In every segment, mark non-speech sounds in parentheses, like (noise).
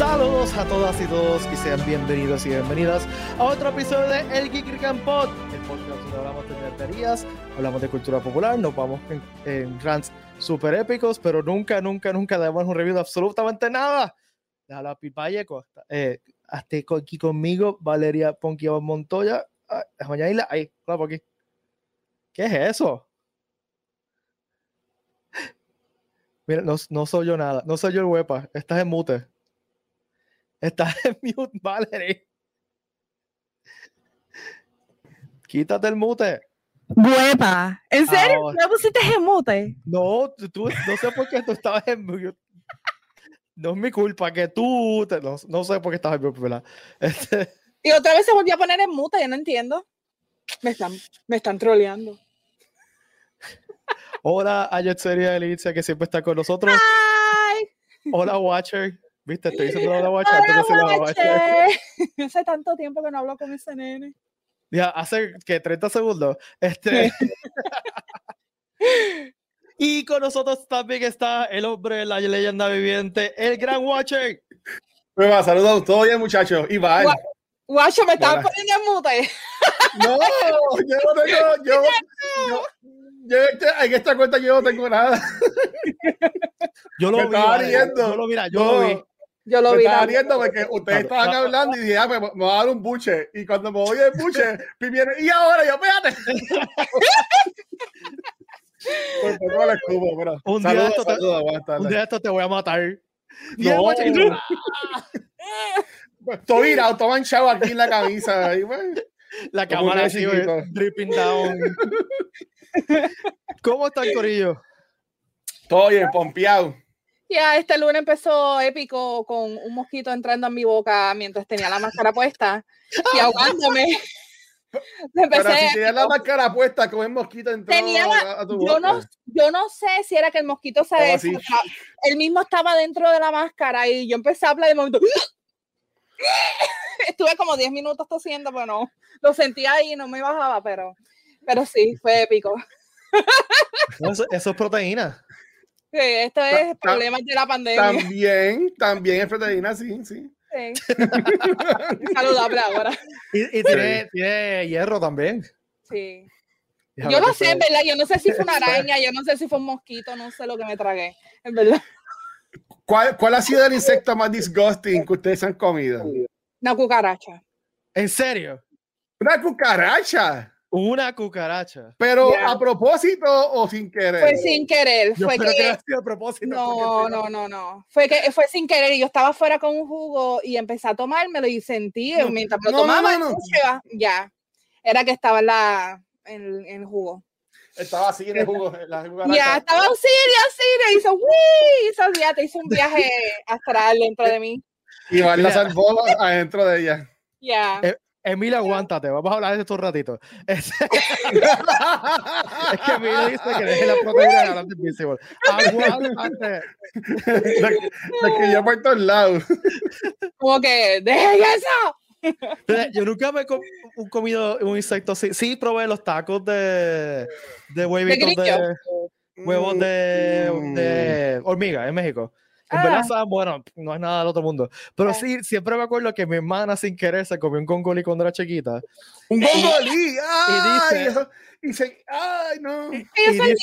Saludos a todas y todos y sean bienvenidos y bienvenidas a otro episodio de El Geek Rican Pod, el podcast donde hablamos de nerderías, hablamos de cultura popular, nos vamos en, en rants super épicos, pero nunca, nunca, nunca damos un review de absolutamente nada. Déjalo a Pipayeco. Eh, hasta aquí conmigo, Valeria Ponquilla Montoya. Ah, añadirla. Ahí, hola, aquí. ¿Qué es eso? Mira, no, no soy yo nada. No soy yo el huepa. Estás en mute. Estás en (laughs) mute, Valerie. Quítate el mute. Huepa. ¿En serio? Ahora. ¿Me pusiste en mute? No, tú, no sé por qué tú estabas en mute. No es mi culpa que tú. te- no, no sé por qué estabas en mute, ¿verdad? Este, Y otra vez se volvió a poner en mute, yo no entiendo. Me están, me están troleando. hola a Yetzeria Elicia, que siempre está con nosotros. Hola, Watcher. ¿Viste? Estoy diciendo (laughs) hola, Watcher. antes de. Guache. (laughs) Hace tanto tiempo que no hablo con ese nene. Ya, hace que 30 segundos. Este. (laughs) y con nosotros también está el hombre, la leyenda viviente, el gran Watcher. Prueba, saludos, todo bien, muchachos. Iván. Gua- Guacho, me estaban poniendo en mute. No, yo no tengo, yo, yo, yo este- en esta cuenta yo no tengo nada. Yo lo Me vi. estaba vale, riendo. Yo lo mira, yo No, lo vi. Yo lo me vi. estaba riendo porque ustedes Claro. estaban hablando y dije, ah, me, me va a dar un buche. Y cuando me voy del buche, (laughs) viene, y ahora yo, espérate. (laughs) Por poco le escupo, pero. Un día saludos, te- saludos, Un día esto te voy a matar. No, Watcher, y tú, Estoy virado, todo manchado aquí en la camisa. Y bueno, La cámara así, dripping down. (laughs) ¿Cómo está el corillo? todo bien, pompeado. Ya, este lunes empezó épico con un mosquito entrando en mi boca mientras tenía la máscara puesta y (laughs) ahogándome. (laughs) Pero Empecé si tienes la máscara puesta con el mosquito entró Tenía la- a, a tu yo boca. no, yo no sé si era que el mosquito se así. desata- él mismo estaba dentro de la máscara y yo empecé a hablar de momento (gasps) estuve como 10 minutos tosiendo pero no lo sentía ahí no me bajaba pero pero sí fue épico Eso, eso es proteína. Sí, esto es ta- problemas de la pandemia También, también es proteína, sí, sí. Sí. (laughs) saludable ahora Y, y tiene, tiene hierro también. sí yo lo sé en verdad yo no sé si fue una (laughs) araña yo no sé si fue un mosquito no sé lo que me tragué en verdad ¿Cuál, ¿Cuál ha sido el insecto más disgusting que ustedes han comido? una cucaracha ¿En serio? Una cucaracha. Una cucaracha. Pero Ya. a propósito o sin querer. fue sin querer Yo fue que que sido a propósito. No, porque- no, no, no. Fue que fue sin querer y yo estaba fuera con un jugo y empecé a tomármelo y sentí No, mientras me lo no, no, tomaba, no, va, ya. Era que estaba en la en, en el jugo. Estaba así en el jugo. Ya, estaba auxilio, auxilio, hizo ¡Wii! Hizo, olvídate, hizo un viaje (laughs) astral dentro de mí. Y Iván la salvó adentro de ella. Ya. Eh, Emilia, aguántate, vamos a hablar de esto un ratito. Es, (laughs) es que Emilia dice que deje la proteína de Adelante Invisible. Aguántate. de, de que yo por todos lados. Como que, ¡dejen eso! Yo nunca me he com- un comido un insecto así. Sí, probé los tacos de, de huevitos de, huevos de, Mm. de hormiga en México. En Ah. verdad, saben, bueno, no es nada del otro mundo. Pero Ah. sí, siempre me acuerdo que mi hermana sin querer se comió un congolí cuando era chiquita. Un gongolí. ¡Ay! dice- y se, ¡Ay, no! Y son dice-.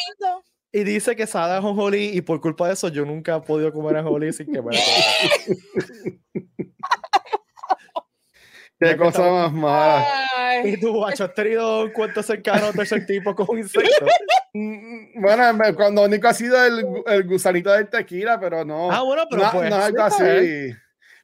Y dice que sabe a jonjolí y por culpa de eso yo nunca he podido comer ajonjolí sin que me. (laughs) ¡Qué cosa más mala! Ay. ¿Y tú, guacho, has tenido un cuento cercano de ese tipo con un insecto? (laughs) Mm, Bueno, cuando único ha sido el, el gusanito del tequila, pero no. Ah, bueno, pero no, pues. no es así.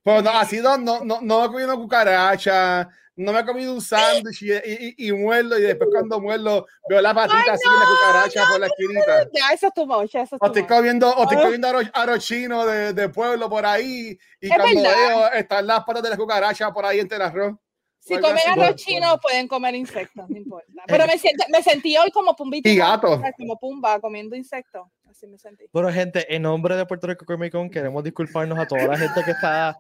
Pero no, ha sido, no, no, no he comido una cucaracha, no me he comido un sándwich y, y, y, y muerdo, y después (laughs) cuando muerdo veo la patita así de la cucaracha por la esquinita. Ya, eso es tu much, eso es O estoy comiendo, o estoy Ah. comiendo aro, arochino de, de pueblo por ahí, y Es cuando verdad. veo están las patas de la cucaracha por ahí entre el arroz. Si comen arroz Bueno, chino, pueden comer insectos, no importa. (laughs) Pero me, siento- me sentí hoy como pumbita. Y gato. Como pumba, comiendo insectos. Así me sentí. Bueno, gente, en nombre de Puerto Rico Comic Con, queremos disculparnos a toda la gente que está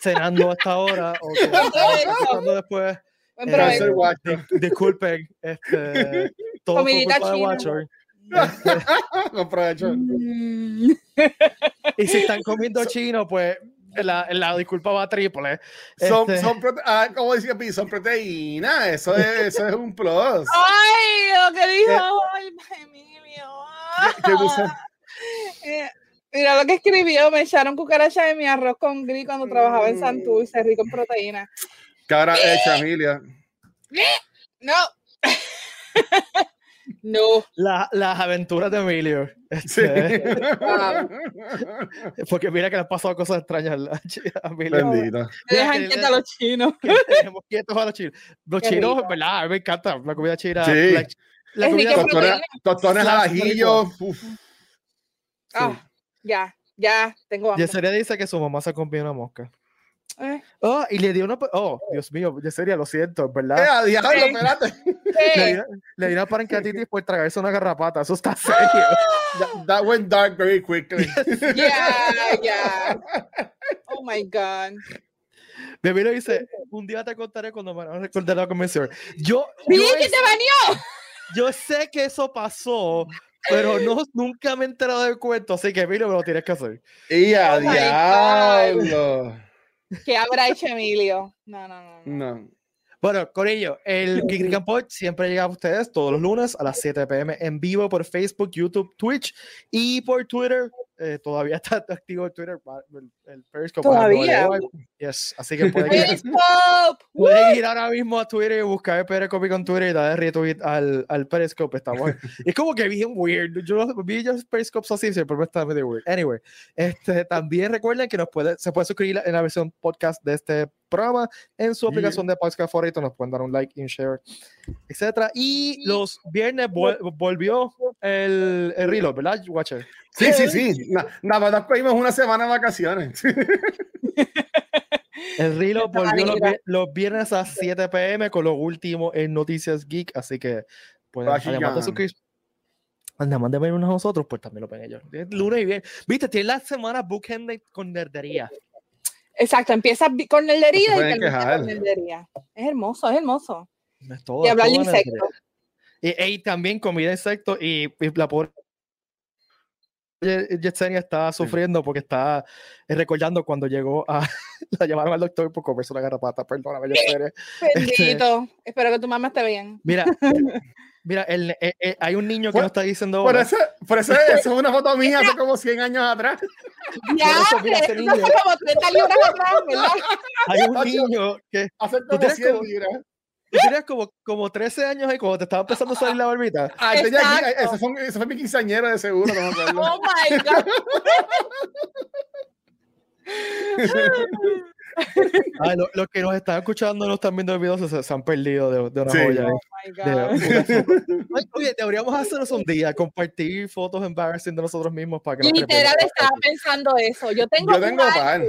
cenando hasta ahora o que (laughs) está escuchando después. Eh, disculpen, este, todo por culpa (laughs) de. Watcher. Mm. (laughs) Y si están comiendo chino, pues la, la disculpa va triple. Son, Este- son ah, como decía Pi, son proteínas. Eso es, eso es un plus. Ay, lo que dijo el Emilio. (laughs) Eh, Mira lo que escribió, me echaron cucaracha de mi arroz con gris cuando trabajaba en Santurce, rico en proteína. ¿Qué habrá hecho, Emilia? No. (laughs) no. La- las aventuras de Emilio. Sí. Este. (laughs) Porque mira que le han pasado cosas extrañas a Emilio. Mira dejan quietos a los chinos. que tenemos quietos a los chinos. Los Qué chinos, rico. ¿verdad? A mí me encanta la comida china. Sí. La, la comida Slash ajillo. uf. Ah, ya, ya, tengo hambre. Yeseria dice que su mamá se comió una mosca. Eh, Oh, y le dio una. Oh, Dios mío, Yeseria, lo siento, Eh, ¿verdad? a diablo, Sí. espérate. Le le dio una pancreatitis por tragarse una garrapata. Eso está serio. That, that went dark very quickly. (laughs) Ya, ya. Oh my God. Mi amigo dice: Un día te contaré cuando me recordar la convención. Yo, yo, ¡Vi que te baneó! Yo sé que eso pasó, pero no, (laughs) nunca me he enterado del cuento. Así que, Emilio, me lo tienes que hacer. y a Oh diablo. ¿Qué habrá hecho Emilio? No, no, no. no. No. Bueno, con ello, el (laughs) Geek Campo siempre llega a ustedes todos los lunes a las 7 pm en vivo por Facebook, YouTube, Twitch y por Twitter. Eh, todavía (laughs) está activo el Twitter, el, el Periscope. ¿Todavía? Yes, así que pueden ir, (laughs) pueden ir ahora mismo a Twitter y buscar el Periscope con Twitter y darle retweet al, al Periscope. Estamos, (laughs) es como que bien weird. Yo vi los Periscopes así, siempre está medio weird. Anyway, este, también recuerden que nos puede, se puede suscribir en la versión podcast de este programa en su aplicación de podcast favorito. Nos pueden dar un like y un share, etcétera. Y los viernes vol- volvió el, el reload, ¿verdad, Watcher? Sí, sí, sí. Na- Nada más cogimos una semana de vacaciones. (laughs) El reload Esta volvió los, los viernes a 7 pm con lo último en Noticias Geek. Así que pueden, además de suscribirse, además de vernos a nosotros, pues también lo ven ellos. Es Lunes y viernes. Viste, tiene la semana bookend con nerdería. Exacto, empieza con No nerdería se y termina quejar. con nerdería. Es hermoso, es hermoso. Es todo, Y hablar de insectos. Y, y también comida de insectos y, y la pobre Yesenia está sufriendo porque está eh, recordando cuando llegó a (laughs) la llamaron al doctor por comerse una garrapata, perdóname Yesenia. (laughs) Bendito. Espero que tu mamá esté bien. Mira, (laughs) mira, el, eh, eh, hay un niño que nos está diciendo Por eso, por eso eso es una foto mía hace como 100 años atrás. Ya, eso, mira, ese niño. fue como 30 libras atrás, ¿verdad? hay un niño que Hace como tienes 100 como- libras. Tú tenías como, como 13 años y cuando te estaba empezando a salir la barbita. Ah, ese, ya- Exacto. ese fue, ese fue mi quinceañero de seguro, no. Oh my God. Ay, lo- los que nos están escuchando no están viendo el video se, se han perdido de, de una Sí. joya. Oh my God. Ay, Oye, deberíamos hacernos un día, compartir fotos embarrassing de nosotros mismos para que nos Literal estaba pensando eso. Yo tengo, Yo tengo pan.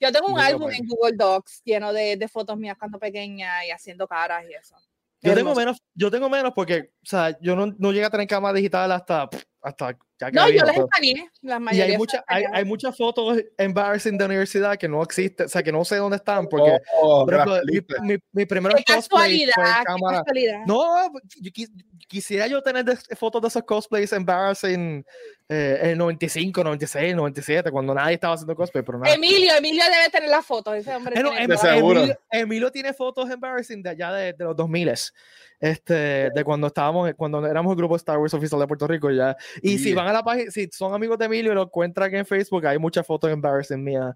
Yo tengo un álbum en Google Docs lleno de, de fotos mías cuando pequeña y haciendo caras y eso. Yo tengo menos, yo tengo menos porque, o sea, yo no, no llegué a tener cámara digital hasta, hasta ya que No, yo las escaneé, las Y hay, mucha, hay, hay muchas fotos embarrassing de universidad que no existen, o sea, que no sé dónde están, porque, Oh, por ejemplo, mi, mi, mi primer Qué cosplay fue en cámara. casualidad. No, yo quis- quisiera yo tener de- fotos de esos cosplays embarrassing eh, en el 95, 96, 97, cuando nadie estaba haciendo cosplay, pero nada. Emilio, Emilio debe tener las fotos. Ese hombre Eh, no, tiene Em- De todas. seguro. Emilio, Emilio tiene fotos embarrassing de allá de, de los 2000 este, de cuando estábamos, cuando éramos el grupo Star Wars oficial de Puerto Rico ya. Y si Yeah. Van a la página, si son amigos de Emilio y lo encuentran en Facebook, hay muchas fotos embarrassing mías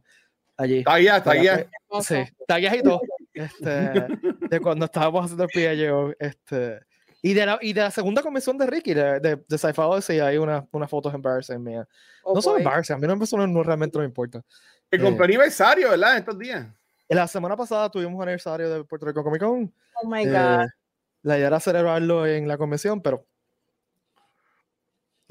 allí. Está guía, está Para guía. que- Hermoso. Sí, tagues y todo. Este, (laughs) de cuando estábamos haciendo el PIO. Este, y, de la, y de la segunda convención de Ricky, de, de, de Sci-Fi Odyssey, hay una- unas fotos embarrassing mías. Oh, no son boy. embarrassing, a mí no, no, no realmente no me importa. Que compró aniversario, ¿verdad? Estos días. La semana pasada tuvimos un aniversario de Puerto Rico Comic Con. Oh my Eh, God. la idea era celebrarlo en la convención, pero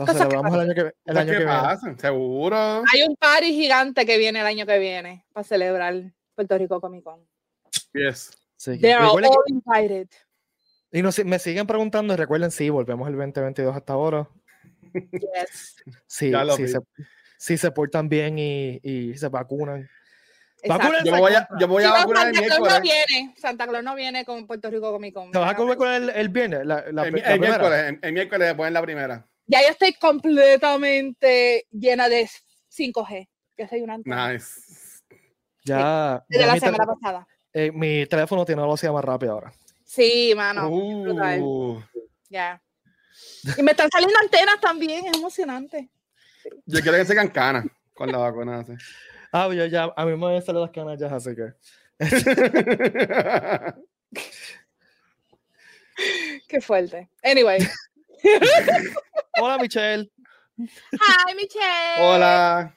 que celebramos el año que, el año que viene. seguro. Hay un party gigante que viene el año que viene para celebrar Puerto Rico Comic Con. Yes. Sí. They are que- all invited. y nos- me siguen preguntando, y recuerden, sí, volvemos el 2022 hasta ahora. Yes. Sí, sí se, sí se portan bien y, y se vacunan. Vacúnense Yo me voy a, contra. yo me voy Sí, a pero vacunar el Santa Claus miércoles. no viene. Santa Claus no viene con Puerto Rico Comic Con. ¿Te vas a vacunar el, el viernes? La, la, El, la el miércoles, el, el miércoles después en la primera. Ya yo estoy completamente llena de 5G. Yo soy una antena. Nice. Ya. Desde ya la semana pasada. eh, mi teléfono tiene una velocidad más rápida ahora. Sí, mano. Uh, Ya. (laughs) Y me están saliendo antenas también, es emocionante. yo quiero que se hagan canas con la vacuna. así. Ah, yo ya, a mí me van a salir las canas ya, así que. (laughs) Qué fuerte. Anyway. (laughs) (laughs) Hola, Michelle. Hi, Michelle. Hola.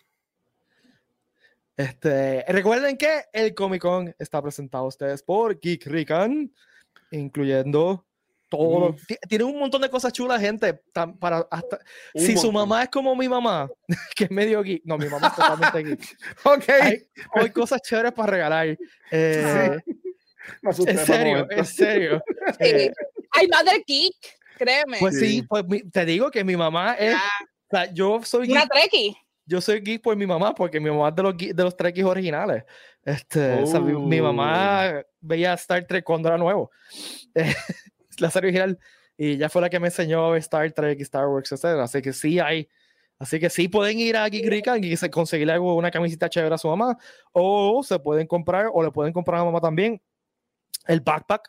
Este, recuerden que el Comic Con está presentado a ustedes por Geek Rican, incluyendo todo. Mm. ti- Tiene un montón de cosas chulas, gente. tan- para hasta, Un si su montón. mamá es como mi mamá, (laughs) que es medio geek. No, mi mamá es totalmente geek. (laughs) Ok. Hay, hay cosas chéveres para regalar. Eh, Me asusté en serio, en serio. Sí. Eh, Hay Mother Geek, créeme. pues sí, Sí. pues mi- te digo que mi mamá es. Ya. o sea, yo soy Una geek, Trekkie. yo soy geek por mi mamá, porque mi mamá es de los, geek- de los Trekkies originales. Este, o sea, mi, mi mamá veía Star Trek cuando era nuevo. Eh, (laughs) la serie original. Y ella fue la que me enseñó a ver Star Trek y Star Wars, etc. Así que sí hay. Así que sí pueden ir a Geek Rican y se- conseguirle algo, una camiseta chévere a su mamá. O se pueden comprar, o le pueden comprar a mamá también el backpack.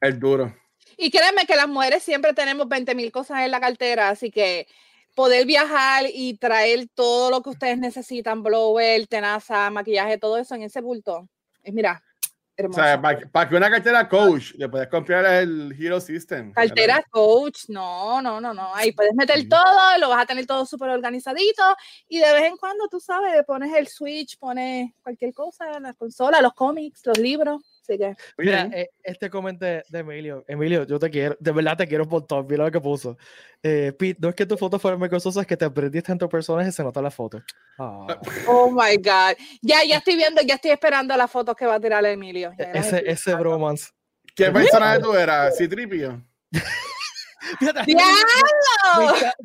El duro. Y créeme que las mujeres siempre tenemos 20 mil cosas en la cartera, así que poder viajar y traer todo lo que ustedes necesitan, blower, tenaza, maquillaje, todo eso en ese bulto. Es mira, O hermoso. sea, para que una cartera coach le puedes comprar el Hero System. Cartera coach, no, no, no, no. Ahí puedes meter Sí. todo, lo vas a tener todo súper organizadito y de vez en cuando, tú sabes, pones el switch, pones cualquier cosa, la consola, los cómics, los libros. Así que, Mira, eh, este comentario de Emilio. Emilio, yo te quiero, de verdad te quiero un montón. Mira lo que puso. Eh, Pete, no es que tu foto fuera Microsoft, es que te aprendiste en tu personaje y se nota la foto. Ah, (laughs) oh my God. Ya, ya estoy viendo, ya estoy esperando las fotos que va a tirar Emilio. Ya, ese, ese bromance. ¿Qué personaje tú eras? ¿Citripio? (laughs)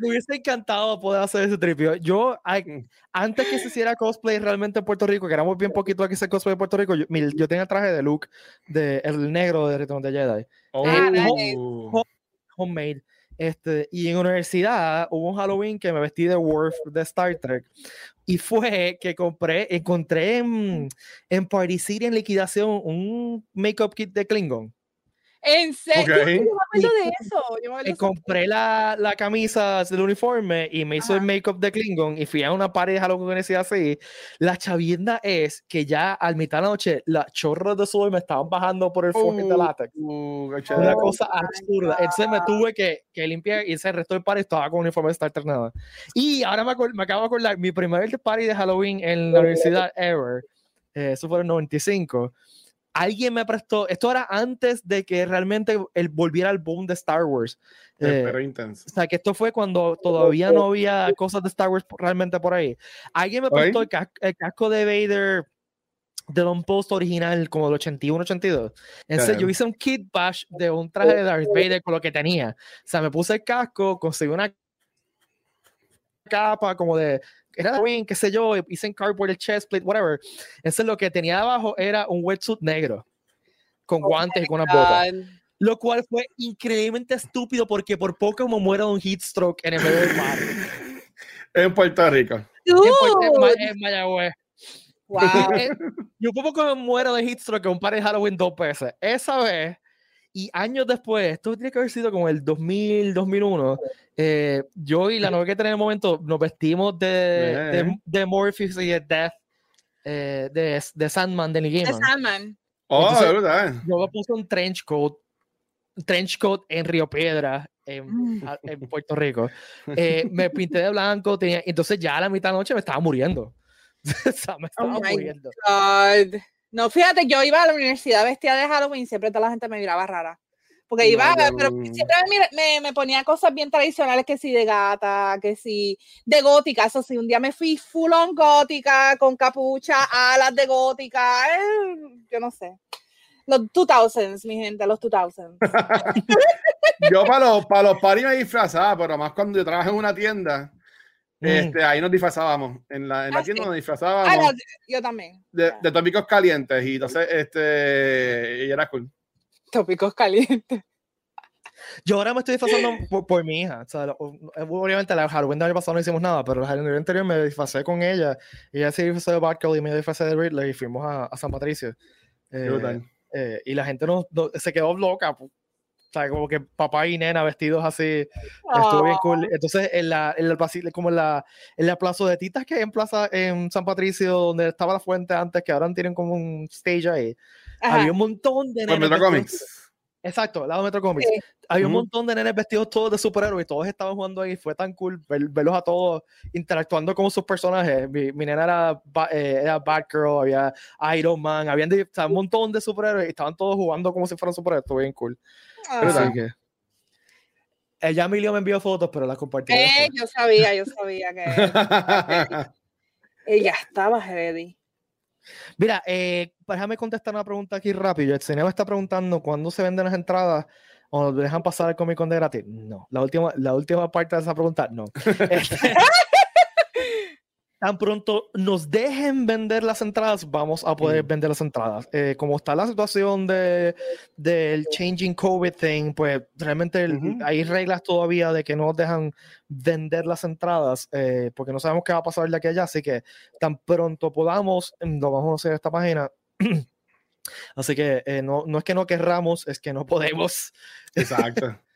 Me, hubiese encantado poder hacer ese tripio. Yo, ay, antes que se hiciera cosplay realmente en Puerto Rico, que éramos bien poquito aquí hacer cosplay en Puerto Rico, yo, mi- yo tenía el traje de Luke, de, el negro de Return of the Jedi. Oh. nice. homemade. Este, y en universidad hubo un Halloween que me vestí de Worf de Star Trek. Y fue que compré, encontré en, en Party City en liquidación un makeup kit de Klingon. En serio, Ok. yo me acuerdo de eso. Yo me Y de compré la, la camisa del uniforme y me hizo el Ajá. makeup de Klingon y fui a una party de Halloween que universidad así. La chavienda es que ya al mitad de la noche las chorras de sudor me estaban bajando por el de Uh, látex. uh, qué Una. Oh cosa my absurda. Entonces me tuve que, que limpiar y ese resto del party estaba con uniforme de Star Trek nada. Y ahora me, me acabo de acordar, mi primer party de Halloween en la universidad ever, eh, eso fue en el 95. Alguien me prestó, esto era antes de que realmente el, volviera el boom de Star Wars. Eh, Pero intenso. o sea, que esto fue cuando todavía no había cosas de Star Wars realmente por ahí. Alguien me prestó el, cas- el casco de Vader del On Post original, como del 81-82. Entonces, yo hice un kit bash de un traje de Darth Vader con lo que tenía. O sea, me puse el casco, conseguí una capa como de. Era Halloween, qué sé yo, hice en cardboard el chest plate, whatever. Entonces, lo que tenía abajo era un wetsuit negro con guantes y con unas botas. Lo cual fue increíblemente estúpido porque por poco me muero de un heat stroke en el medio del mar. (laughs) En Puerto Rico. En, Puerto- en en Mayagüez. Wow. (laughs) Eh, Yo por poco me muero de heat stroke en un par de Halloween dos veces. Esa vez, y años después, esto tiene que haber sido como el 2000, 2001, eh, yo y la novia que tenía en el momento nos vestimos de, de, de Morpheus y de Death, eh, de, de Sandman, de Es Gaiman. Sandman. Oh, Entonces- de verdad. Yo me puse un trench coat, trench coat en Río Piedra, en, Mm. en Puerto Rico. Eh, me pinté de blanco, tenía, entonces ya a la mitad de la noche me estaba muriendo. (laughs) o sea, me estaba Oh muriendo. God. No, fíjate, yo iba a la universidad vestida de Halloween y siempre toda la gente me miraba rara. Porque No, iba, pero no. siempre me, me, ponía cosas bien tradicionales, que sí, de gata, que sí, de gótica. Eso sí, un día me fui full on gótica, con capucha, alas de gótica, eh, yo no sé. Los 2000s, mi gente, los 2000s. (laughs) Yo para los, para los paris me disfrazaba, pero más cuando yo trabajé en una tienda. Este, ahí nos disfrazábamos. En la, en la Ah, tienda sí. nos Ah, disfrazábamos la- yo también. de, de tópicos calientes y entonces, este, y era cool. Tópicos calientes. Yo ahora me estoy disfrazando (laughs) por, por mi hija. O sea, lo- obviamente, la Halloween del año pasado no hicimos nada, pero el Halloween anterior me disfrazé con ella. Y ella se disfrazó de Batgirl y me disfrazé de Riddler y fuimos a, a San Patricio. Eh, eh, y la gente no, no- se quedó loca. Sea, como que papá y nena vestidos así. Estuvo bien cool. Entonces, en la, en el como en la, en la plaza de titas que hay en plaza en San Patricio, donde estaba la fuente antes, que ahora tienen como un stage ahí. Ajá. Había un montón de Por nenes. Comics. Exacto, al lado de Metro Comics. Sí. Había un Ujú. montón de nenes vestidos todos de superhéroes y todos estaban jugando ahí. Fue tan cool ver- verlos a todos interactuando con sus personajes. Mi, mi nena era, eh, era Batgirl, había Iron Man, habían de- o sea, un montón de superhéroes y estaban todos jugando como si fueran superhéroes. Estuvo bien cool. Ah. Así que. Ella Emilio me envió fotos, pero las compartí. Eh, yo sabía, yo sabía que ella (laughs) estaba ready. Mira, eh, déjame contestar una pregunta aquí rápido. El me está preguntando cuándo se venden las entradas o nos dejan pasar el Comic Con de gratis. No, la última, la última parte de esa pregunta, no. (laughs) Este, tan pronto nos dejen vender las entradas, vamos a poder Mm. vender las entradas. Eh, como está la situación de, del changing COVID thing, pues realmente hay reglas todavía de que no nos dejan vender las entradas eh, porque no sabemos qué va a pasar de aquí a allá. Así que tan pronto podamos, mm, lo vamos a hacer en esta página. (clears throat) Así que eh, no, no es que no querramos, es que no podemos. Exacto. (laughs)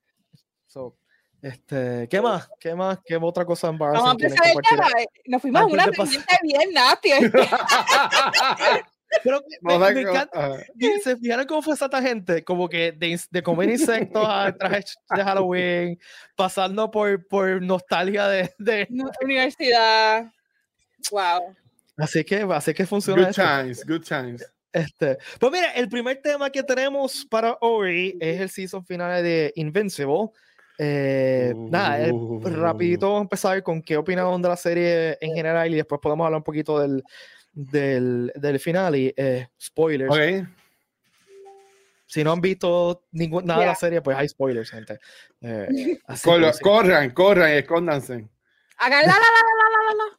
So, este, ¿Qué más? ¿Qué más? ¿Qué otra cosa Vamos a empezar el tema. eh, Nos fuimos a una tangente bien nasty. (laughs) Pero me, me- me encanta. ¿Se fijaron cómo fue esa gente? Como que de, de comer insectos a trajes de Halloween, pasando por, por nostalgia de, de- Universidad. Wow. Así que, así que funciona Good esto. times, good times. Este, pues mira, el primer tema que tenemos para hoy es el season final de Invincible. Eh, Nada, eh, Uh. rapidito vamos a empezar con qué opinaron de la serie en general y después podemos hablar un poquito del, del, del final y eh, spoilers. Si no han visto ningún, nada de la serie, pues hay spoilers, gente. Eh, (laughs) así que Corran, corran, escóndanse. Hagan la la la la la la la.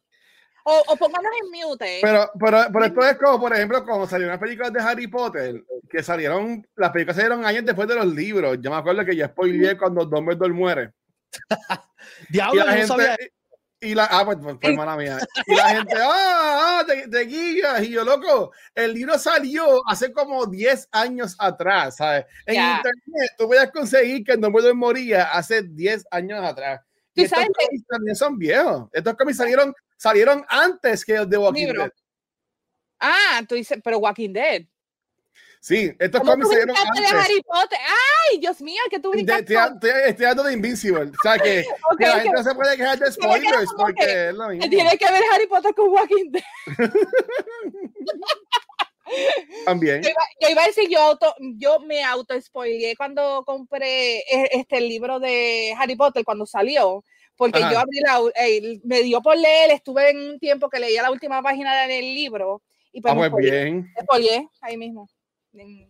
O, o pónganos en mute. Pero, pero, pero esto es como, por ejemplo, como salieron las películas de Harry Potter, que salieron, las películas salieron años después de los libros. Yo me acuerdo que ya spoileé cuando Dumbledore muere. (laughs) Y Diablo, la yo no sabía. gente, y la, ah, pues, pues, pues, mala mía. Y la gente, (laughs) ah, ah, te, te guías. Y yo, loco, el libro salió hace como 10 años atrás, ¿sabes? En Ya. internet tú puedes conseguir que Dumbledore moría hace 10 años atrás. Y estos cómics también son viejos. Estos cómics salieron, salieron antes que los de Walking Libro. Dead. Ah, tú dices, pero Walking Dead. Sí, estos ¿Cómo cómics tú salieron brincaste de antes. Harry Potter? ¡Ay, Dios mío! que tú Te- brincaste? te- te- Estoy hablando de Invincible. O sea, que, (laughs) Ok, que la gente no se puede quejar de spoilers porque que- es lo mismo. Tiene que ver Harry Potter con Walking Dead. (laughs) También. Yo iba, yo iba a decir, yo, auto, yo me auto spoileé cuando compré eh, este el libro de Harry Potter cuando salió. Porque Ajá. yo abrí la, eh, me dio por leer, estuve en un tiempo que leía la última página del libro y pues Ah, me pues bien. Me ahí mismo. En-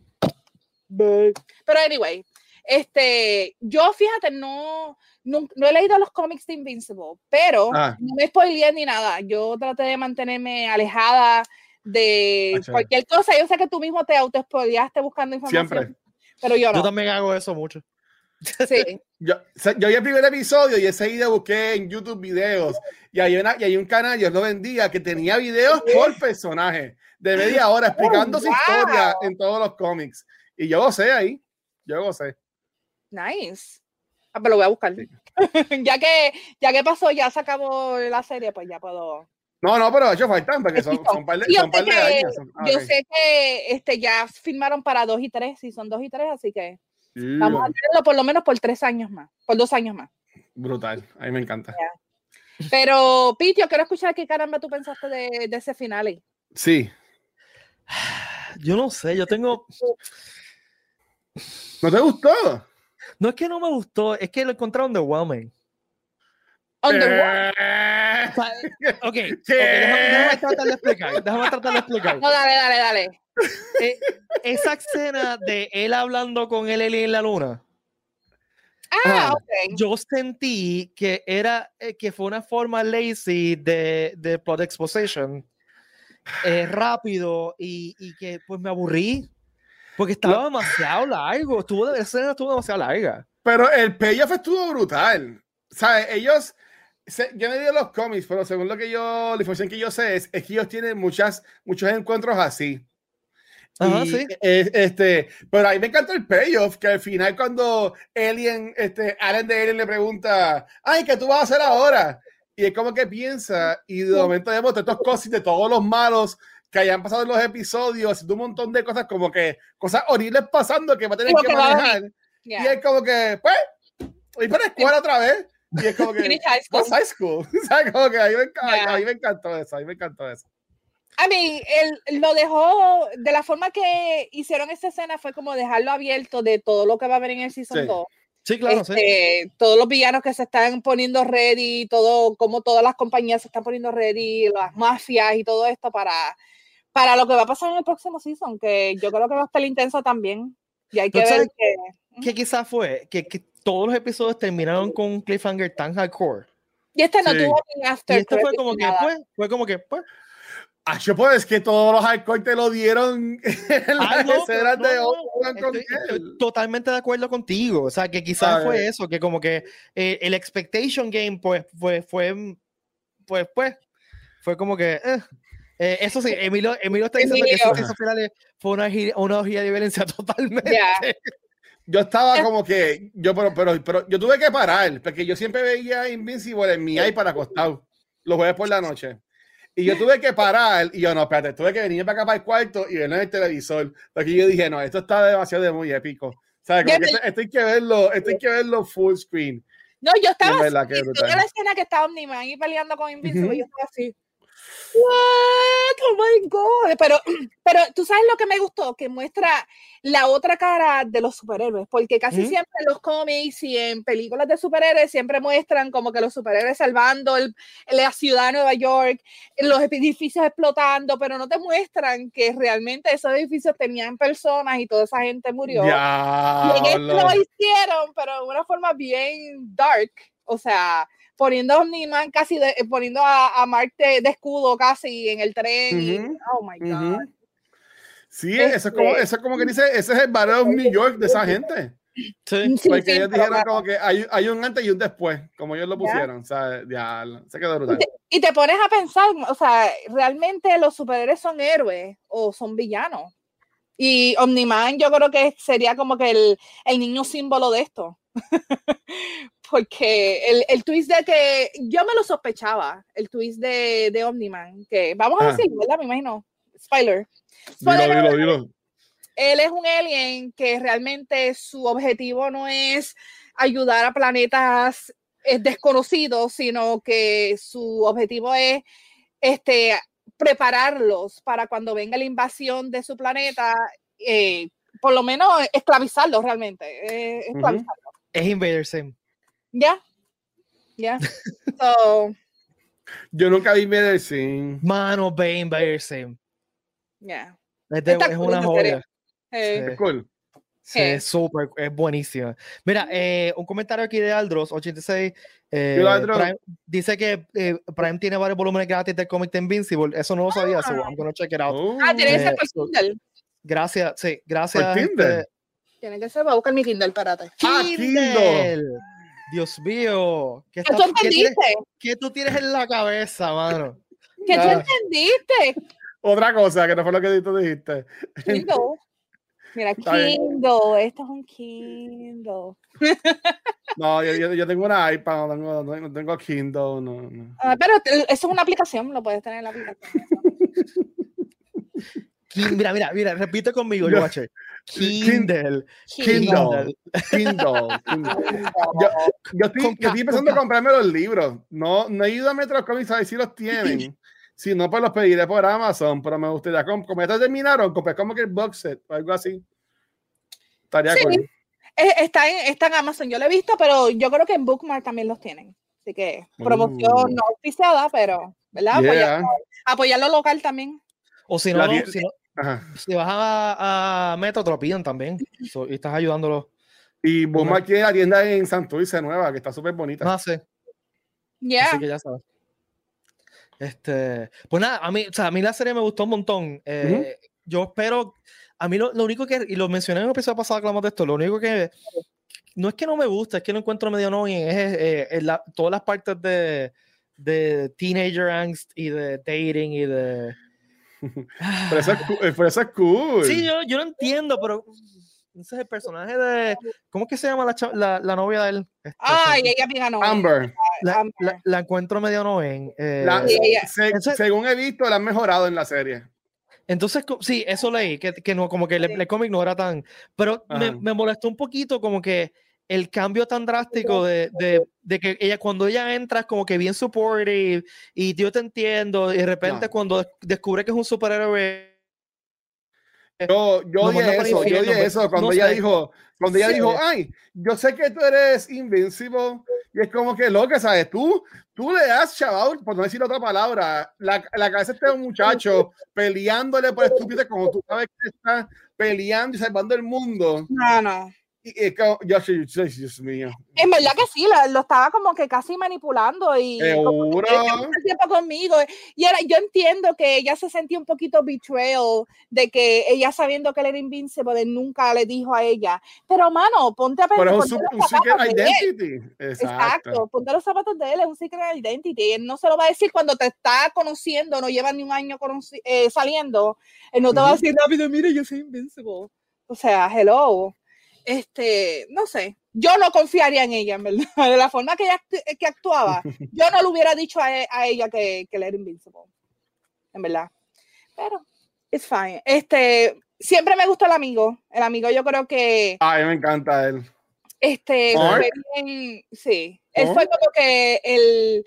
Pero anyway, este, yo fíjate, no, no, no he leído los cómics de Invincible, pero Ah. no me spoileé ni nada. Yo traté de mantenerme alejada de Ah, cualquier cosa. Yo sé que tú mismo te auto buscando información. Siempre. Pero yo Yo no. también hago eso mucho. Sí. (laughs) Yo, yo vi el primer episodio y enseguida busqué en YouTube videos y hay, una, y hay un canal, yo lo vendía, que tenía videos por personaje de media hora explicando su wow. historia en todos los cómics. Y yo gocé ahí. Yo gocé. Nice. Ah, pero lo voy a buscar. Sí. (laughs) ya que ya que pasó, ya se acabó la serie, pues ya puedo. No, no, pero ha hecho falta porque son, son par de, Sí, yo son par sé de que- años. son- ah, Yo ok. sé que este ya firmaron para dos y tres, si son dos y tres, así que Vamos a tenerlo por lo menos por tres años más, por dos años más. Brutal. A mí me encanta. Pero, Pete, yo quiero escuchar qué caramba tú pensaste de, de ese final. Sí. (sighs) Yo no sé, yo tengo. ¿No te gustó? No es que no me gustó, es que lo encontré underwhelming. Underworld. Eh, O sea, ok, ok, déjame, déjame tratar de explicar. Déjame tratar de explicar. No, dale, dale, dale. (laughs) Eh, esa escena de él hablando con alien en la luna, Ah, Ah. ok. yo sentí que era eh, que fue una forma lazy de, de plot exposition eh, rápido y, y que pues me aburrí porque estaba demasiado largo. Estuvo, esa escena estuvo demasiado larga. Pero el payoff estuvo brutal. ¿Sabes? Ellos, yo no he leído los cómics, pero según lo que yo, la información que yo sé es, es que ellos tienen muchas, muchos encuentros así. Ajá, Y, sí. eh, este, pero a mí me encantó el payoff, que al final cuando Alien, este, Allen de Alien le pregunta, ay, ¿qué tú vas a hacer ahora? Y es como que piensa, y de momento vemos estas cosas de todos los malos que hayan pasado en los episodios, haciendo un montón de cosas como que, cosas horribles pasando que va a tener Como que que manejar. Yeah. Y es como que, pues, voy para la escuela otra vez. Y es como (laughs) que, high school. high school? (laughs) O sea, como que a mí, me, enca- Yeah. a mí me encantó eso, a mí me encantó eso. I mean, él lo dejó de la forma que hicieron esta escena fue como dejarlo abierto de todo lo que va a haber en el season Sí. 2. Sí, claro, sí. Este, Todos los villanos que se están poniendo ready, todo, como todas las compañías se están poniendo ready, las mafias y todo esto para, para lo que va a pasar en el próximo season, que yo creo que va a estar intenso también. Y hay que ver ¿sabes que. Que quizás fue que, que todos los episodios terminaron con un cliffhanger tan hardcore. Y este no Sí. tuvo ni Y after esto fue credits como que, pues, fue como que, pues. Ah, yo pues es que todos los hardcore te lo dieron (laughs) en las Ay, no, escenas de no, con Estoy, estoy él. totalmente de acuerdo contigo. O sea, que quizás fue eso, que como que eh, el expectation game, pues, fue, fue, pues, pues, fue como que. eh. Eh, eso sí, Emilio, Emilio está diciendo que Emilio. esos, esos finales fue una, una orgía de violencia (laughs) totalmente. Ya. Yo estaba Es- como que, yo, pero, pero, pero yo tuve que parar, porque yo siempre veía Invincible en mi iPad acostado, los jueves por la noche. Y yo tuve que parar, y yo, no, espérate, tuve que venir para acá para el cuarto y verlo en el televisor, porque yo dije, no, esto está demasiado de muy épico. ¿Sabes? Como que esto, esto hay que verlo, esto hay que verlo full screen. No, yo estaba así, y la escena que estaba Omniman ahí peleando con Invincible, Ujú. yo estaba así. What? Oh my god. Pero, (clears throat) pero tú sabes lo que me gustó, que muestra la otra cara de los superhéroes, porque casi Ujú. siempre en los cómics y en películas de superhéroes siempre muestran como que los superhéroes salvando el- la ciudad de Nueva York, los edificios explotando, pero no te muestran que realmente esos edificios tenían personas y toda esa gente murió. Y en esto lo hicieron, pero de una forma bien dark. O sea, poniendo a Omniman casi, de- poniendo a, a Mark de, de escudo casi en el tren. y- oh my God. Sí, eso es como, Este- eso es como que dice, ese es el Battle of New York de esa gente. Sí. Sí, Porque sí, ellos dijeron claro. como que hay, hay un antes y un después, como ellos lo Ya. pusieron. O sea, ya, se quedó brutal. Y te pones a pensar, o sea, realmente los superhéroes son héroes o son villanos. Y Omniman yo creo que sería como que el, el niño símbolo de esto. (laughs) Porque el, el twist de que yo me lo sospechaba, el twist de, de Omniman, que vamos a Ajá. decirlo, ¿verdad? Me imagino. Spoiler. Dilo, Spoiler dilo, dilo. él es un alien que realmente su objetivo no es ayudar a planetas eh, desconocidos, sino que su objetivo es este, prepararlos para cuando venga la invasión de su planeta, eh, por lo menos esclavizarlos realmente. eh. Es Invader Sim. ¿Ya? ¿Ya? (laughs) So, Yo nunca vi Medicine. Mano, ve Invader Sim. yeah. Es, de- Está es cool una joya. Eh, Sí. Es cool. Sí, Eh. es súper, es buenísima. Mira, eh, un comentario aquí de Aldros86. eh. Prime- dice que eh, Prime tiene varios volúmenes gratis del cómic de Invincible. Eso no lo sabía, so I'm gonna check it out. Oh. Ah, tiene que ser Eh, por Kindle. Gracias, sí, gracias. Por Kindle. este, Tiene que ser, voy a buscar mi Kindle, espérate. Ah, Kindle. Dios mío. ¿Qué, ¿Qué tú qué tienes, entendiste? qué tú tienes en la cabeza, mano? ¿Qué tú entendiste? Otra cosa que no fue lo que tú dijiste. Kindle. Mira. Kindle. Esto es un Kindle. No, yo, yo, yo tengo una iPad, no tengo, no, tengo Kindle, no, no. Ah, pero eso es una aplicación, lo puedes tener en la aplicación. (laughs) Mira, mira, mira, repite conmigo, Yo- yo watcher. Kindle. Kindle. Kindle. Kindle. Yo, yo estoy, empezando a comprarme los libros. No, no ido a Metro Comics a ver si los tienen. Si no, pues los pediré por Amazon. Pero me gustaría, com- como ya terminaron, compré como que el box set o algo así. Estaría cool. Eh, Está en, está en Amazon, yo lo he visto, pero yo creo que en Bookmark también los tienen. Así que promoción Uh. no oficiada, pero, ¿verdad? Yeah. Apoyar, apoyar lo local también. O si no, si, no Ajá. si vas a, a Metro, te lo piden también. So, y estás ayudándolo. Y Bookmark tiene la tienda en Santurce nueva, que está súper bonita. No sé. Ya. Así que ya sabes. Este, pues nada, a mí, o sea, a mí la serie me gustó un montón. Eh, Yo espero, a mí lo, lo único que, y lo mencioné en el episodio pasado, hablamos de esto, lo único que no es que no me gusta, es que lo encuentro medio no es, eh, es la- todas las partes de, de teenager angst y de dating y de... Pero eso es, pero eso es cool. Sí, yo, yo lo entiendo, pero ese es el personaje de... ¿Cómo es que se llama la, la, la novia de él? Este, Ay, ella bien ganó. Amber. la, Amber. la- la encuentro medio no en... eh, se- según he visto, la han mejorado en la serie. Entonces, sí, eso leí, que, que no, como que el, el cómic no era tan, pero me, me molestó un poquito como que el cambio tan drástico de, de, de que ella, cuando ella entra, es como que bien supportive y yo te entiendo, y de repente No. cuando des- descubre que es un superhéroe, Yo, yo odié eso, yo odié eso cuando no ella sé. dijo, cuando ella Sí. dijo, ay, yo sé que tú eres invencible, y es como que loca, ¿sabes? Tú, tú le das, chaval, por no decir otra palabra, la, la cabeza de este muchacho (laughs) peleándole por estúpido como tú sabes que está peleando y salvando el mundo. No, no. Y, y es como, yo, sí, sí, Dios mío. En verdad que sí, la- lo estaba como que casi manipulando y como que tiempo conmigo. Y era, yo entiendo que ella se sentía un poquito betrayal de que ella sabiendo que él era invincible, nunca le dijo a ella. Pero mano, ponte a Pero pensar. es un, ponte su- los un secret zapatos de él. identity. Exacto. Exacto, ponte los zapatos de él, es un secret identity. Él no se lo va a decir cuando te está conociendo, no lleva ni un año eh, saliendo. Él no te va a decir rápido, mire, yo soy invincible. O sea, hello. Este, no sé, yo no confiaría en ella, en verdad. (laughs) De la forma que ella que actuaba, (laughs) yo no le hubiera dicho a, e- a ella que, que era invincible. En verdad. Pero, it's fine. Este, siempre me gustó el amigo. El amigo, yo creo que Ay, me encanta él. este bien, sí. Él fue como que el,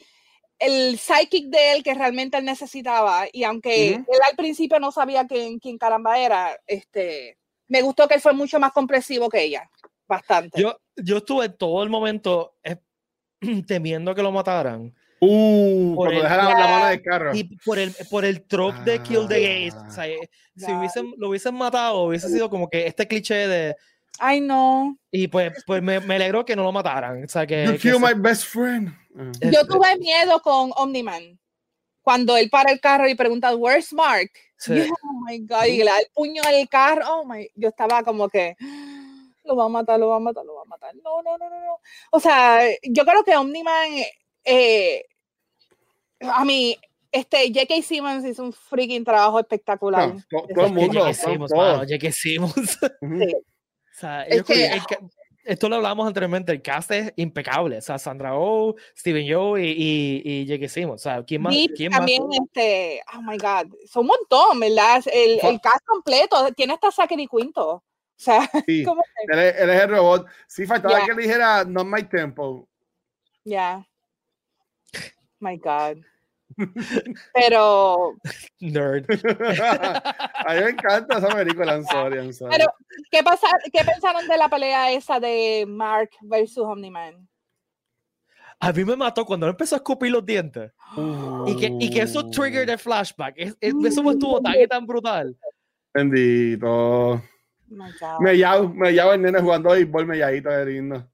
el psychic de él que realmente él necesitaba. Y aunque él al principio no sabía quién, quién caramba era, este, me gustó que él fue mucho más comprensivo que ella. Bastante. yo, yo estuve todo el momento eh, (clears throat) temiendo que lo mataran. Uh, Por cuando el- deja la, la mano del carro. Y por el, por el trope de Kill the Gays, Ah. o sea, eh, si hubiesen, lo hubiesen matado, hubiese sido como que este cliché de, Ay, no. y pues, pues me, me alegró que no lo mataran, o sea, que, You que kill se- my best friend. Ah. Yo tuve miedo con Omniman. Cuando él para el carro y pregunta, ¿Where's Mark? Sí. Yo, oh my God, y le da el puño al carro. Oh my, yo estaba como que lo va a matar, lo va a matar, lo va a matar. No, no, no, no, no. O sea, yo creo que Omniman, eh, a mí, este, J.K. Simmons hizo un freaking trabajo espectacular. No, todo el mundo. J.K. Simmons, J.K. Simmons. Sí. (laughs) O sea, Es yo creo que- que esto lo hablamos anteriormente, el cast es impecable. O sea, Sandra Oh, Steven Yeun y, y, y. Simmons. O sea, ¿quién más? ¿Quién más? también, este, oh my God, son un montón, ¿verdad? El, el cast completo, tiene hasta Zachary Quinto. O sea, (laughs) Sí, como que, él, es, él es el robot. Sí, faltaba Ya. que le dijera not my tempo. ya. My God. Pero, (laughs) Nerd. (laughs) A mí me encanta esa película, I'm sorry, I'm sorry. pero ¿qué, pasa, ¿qué pensaron de la pelea esa de Mark versus Omni-Man? A mí me mató cuando él empezó a escupir los dientes. Y que, y que eso trigger de flashback. Es- es- eso me estuvo tan y tan brutal. Bendito. Oh. Me llamo, me llamo el nene jugando béisbol, me llavito de lindo.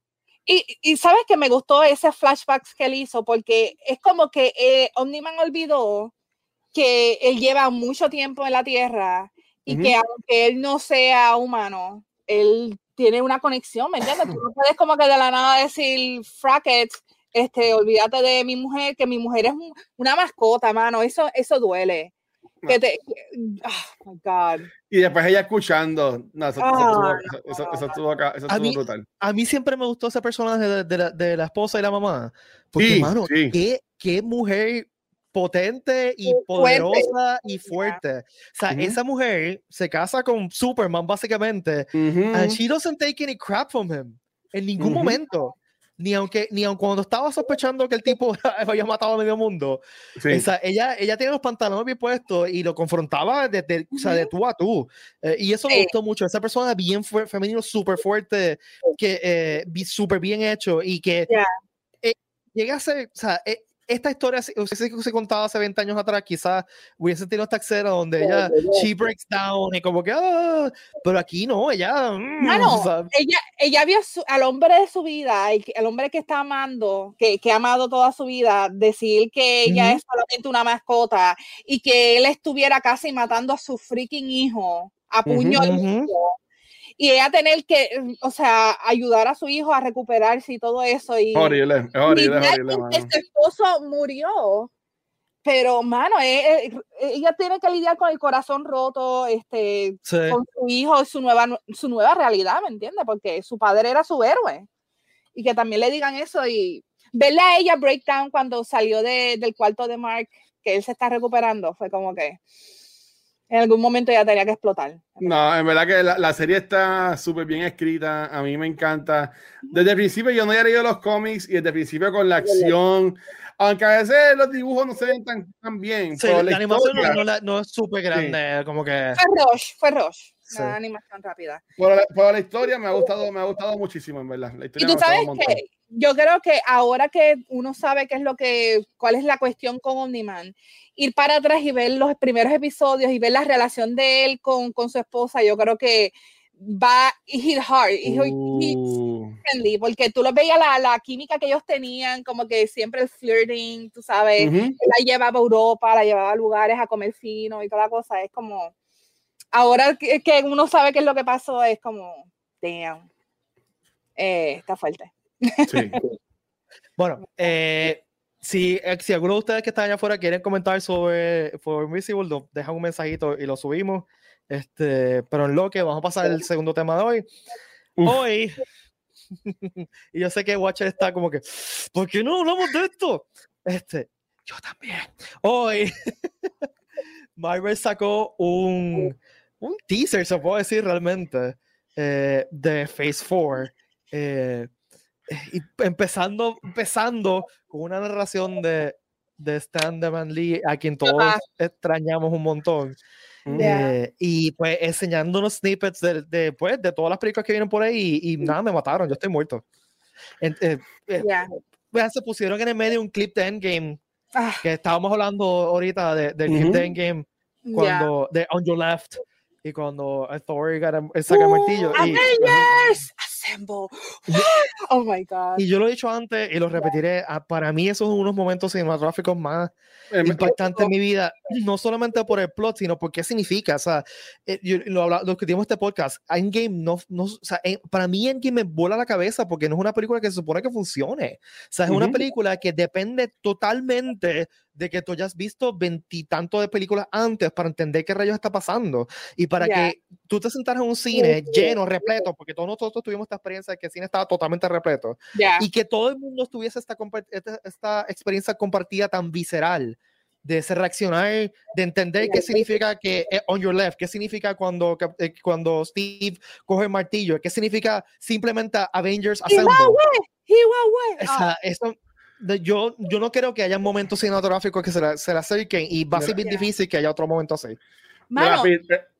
Y, y sabes que me gustó ese flashbacks que él hizo porque es como que eh, Omniman olvidó que él lleva mucho tiempo en la Tierra y Ujú. que aunque él no sea humano, él tiene una conexión, ¿me entiendes? Tú no puedes como que de la nada decir, fracket, este, olvídate de mi mujer, que mi mujer es un- una mascota, mano, eso, eso duele. Que te, que- oh my God. Y después ella escuchando. No, eso, eso Ah, estuvo- eso- eso- eso estuvo acá, eso A estuvo mí- brutal. A mí siempre me gustó ese personaje de, de la, de la esposa y la mamá. Porque, Sí, mano, sí. qué, qué mujer potente y Fuerte. poderosa y fuerte. O sea, esa mujer se casa con Superman, básicamente. Ujú. And she doesn't take any crap from him. En ningún momento. Ni aunque, ni aun cuando estaba sospechando que el tipo (laughs) había matado a medio mundo. Sí. O sea, ella, ella tiene los pantalones bien puestos y lo confrontaba de, de- o sea, de tú a tú. Eh, y eso me gustó mucho. Esa persona bien femenino, súper fuerte, que eh, súper bien hecho y que Ya. eh, llega a ser, o sea, eh, esta historia, si si se, se contaba hace 20 años atrás, quizás hubiese tenido esta escena donde ella, she breaks down y como que, ah, pero aquí no, ella, mm, Mano, ella, ella vio su- al hombre de su vida, el, el hombre que está amando, que, que ha amado toda su vida, decir que ella es solamente una mascota y que él estuviera casi matando a su freaking hijo a puño Ujú. limpio. Y ella tener que, o sea, ayudar a su hijo a recuperarse y todo eso. Y, horrible, horrible, horrible. Su esposo murió, pero, mano, eh, eh, ella tiene que lidiar con el corazón roto, este, con su hijo, su nueva, su nueva realidad, ¿me entiendes? Porque su padre era su héroe. Y que también le digan eso y verle a ella breakdown cuando salió de, del cuarto de Mark, que él se está recuperando, fue como que en algún momento ya tenía que explotar. No, en verdad que la, la serie está súper bien escrita, a mí me encanta. Desde el principio yo no había leído los cómics y desde el principio con la acción, aunque a veces los dibujos no se ven tan, tan bien. Sí, la, la, animación no, no, no, es súper grande, sí. como que... Fue Rush, fue Rush. Sí. La animación rápida. Por la, por la, historia me ha gustado, me ha gustado muchísimo, en verdad. La historia y tú sabes que yo creo que ahora que uno sabe qué es lo que, cuál es la cuestión con Omniman, ir para atrás y ver los primeros episodios y ver la relación de él con, con su esposa, yo creo que va hit hard, uh. friendly, porque tú lo veías la, la, química que ellos tenían, como que siempre el flirting, tú sabes, uh -huh. la llevaba a Europa, la llevaba a lugares a comer fino y toda la cosa, es como, ahora que, que uno sabe qué es lo que pasó, es como, damn, eh, está fuerte. Sí. (laughs) bueno, eh, si, si alguno de ustedes que están allá afuera quieren comentar sobre, sobre Invisible, dejan un mensajito y lo subimos. Este, pero en lo que vamos a pasar el segundo tema de hoy. Uf. Hoy, (laughs) y yo sé que Watcher está como que, ¿por qué no hablamos de esto? Este, yo también. Hoy, (laughs) Marvel sacó un, un teaser, se puede decir realmente, eh, de Phase 4. Eh, y empezando, empezando con una narración de, de Stan Man Lee, a quien todos extrañamos un montón. Yeah. Eh, y pues enseñándonos snippets de, de, pues, de todas las películas que vienen por ahí y, y nada, me mataron, yo estoy muerto. Eh, yeah. pues, se pusieron en el medio un clip de Endgame, ah. que estábamos hablando ahorita de, del uh -huh. clip de Endgame, cuando, yeah. de On Your Left, y cuando Thor saca el martillo. Y, Avengers! Assemble. (gasps) Oh my God. Y yo lo he dicho antes y lo repetiré. Ah, para mí, esos son unos momentos cinematográficos más impactantes en mi vida. No solamente por el plot, sino por qué significa. O sea, eh, yo, lo, lo discutimos este podcast. Endgame, no, no, o sea, eh, para mí, Endgame me vuela la cabeza porque no es una película que se supone que funcione. O sea, es uh -huh. una película que depende totalmente de que tú hayas visto veintitantos de películas antes para entender qué rayos está pasando y para yeah. que tú te sentaras en un cine lleno, repleto, porque todos nosotros tuvimos esta experiencia de que el cine estaba totalmente repleto yeah. y que todo el mundo tuviese esta, esta, esta experiencia compartida tan visceral de ese reaccionar, de entender qué significa que eh, on your left, qué significa cuando, eh, cuando Steve coge el martillo, qué significa simplemente Avengers Assemble. He oh. eso, yo, yo no creo que haya momentos cinematográficos que se la, se la acerquen y va a ser bien difícil que haya otro momento así. Mano,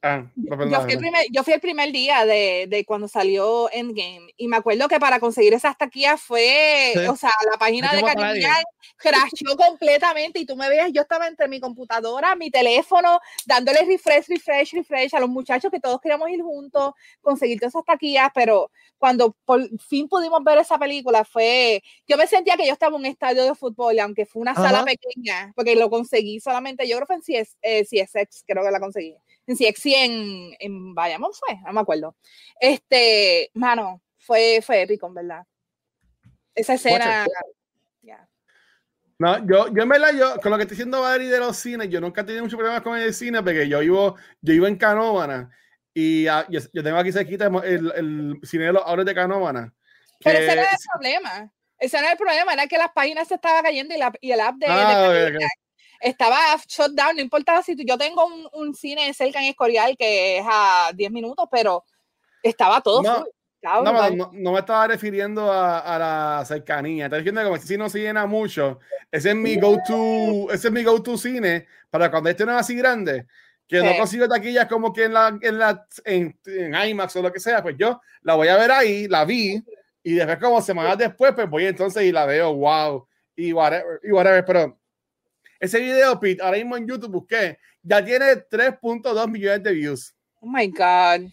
ah, yo, fui el primer, yo fui el primer día de, de, cuando salió Endgame y me acuerdo que para conseguir esas taquillas fue, sí. o sea, la página de Cariñán crashó completamente y tú me veías, yo estaba entre mi computadora, mi teléfono, dándole refresh, refresh, refresh a los muchachos que todos queríamos ir juntos, conseguir todas esas taquillas, pero cuando por fin pudimos ver esa película fue, yo me sentía que yo estaba en un estadio de fútbol, aunque fue una sala pequeña, porque lo conseguí solamente, yo creo que en CS, eh, CSX, creo que la conseguí, en CX en, en Bayamón fue, no me acuerdo. Este, mano, fue, fue épico, en verdad. Esa escena... Yeah. No, yo, yo en verdad, yo, con lo que estoy diciendo Badri de los cines, yo nunca he tenido muchos problemas con el cine porque yo vivo, yo vivo en Canóvana y uh, yo, yo, tengo aquí cerquita el, el cine de los ahorros de Canóvana. Pero ese no es el problema. Ese no es el problema, era que las páginas se estaban cayendo y, la, y el app de, ah, de okay, okay. Estaba shut down. No importaba si tú, yo tengo un, un, cine cerca en Escorial que es a 10 minutos, pero estaba todo no. full. No, no, no, me estaba refiriendo a, a la cercanía. Estaba diciendo que como si no se llena mucho. Ese es mi go-to, ese es mi go-to cine para cuando esté no así grande que sí. no consigo taquillas como que en la, en la en, en, IMAX o lo que sea, pues yo la voy a ver ahí, la vi, y después como semanas después, pues voy entonces y la veo, wow, y whatever, y whatever, pero ese video, Pete, ahora mismo en YouTube busqué, ya tiene 3.2 millones de views. Oh my God.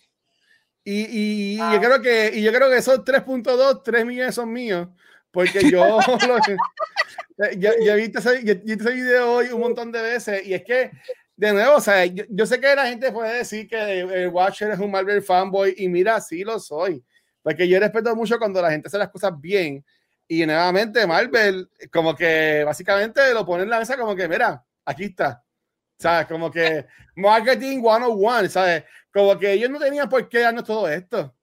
Y, y, wow. y yo creo que, y yo creo que esos 3.2, 3 millones son míos, porque yo, (laughs) yo, he visto ese, ese video hoy un montón de veces, y es que de nuevo, o sea, yo, yo, sé que la gente puede decir que el Watcher es un Marvel fanboy y mira, sí lo soy, porque yo respeto mucho cuando la gente hace las cosas bien y nuevamente Marvel como que básicamente lo pone en la mesa como que mira, aquí está, ¿sabes? Como que (laughs) marketing 101, ¿sabes? Como que ellos no tenían por qué darnos todo esto.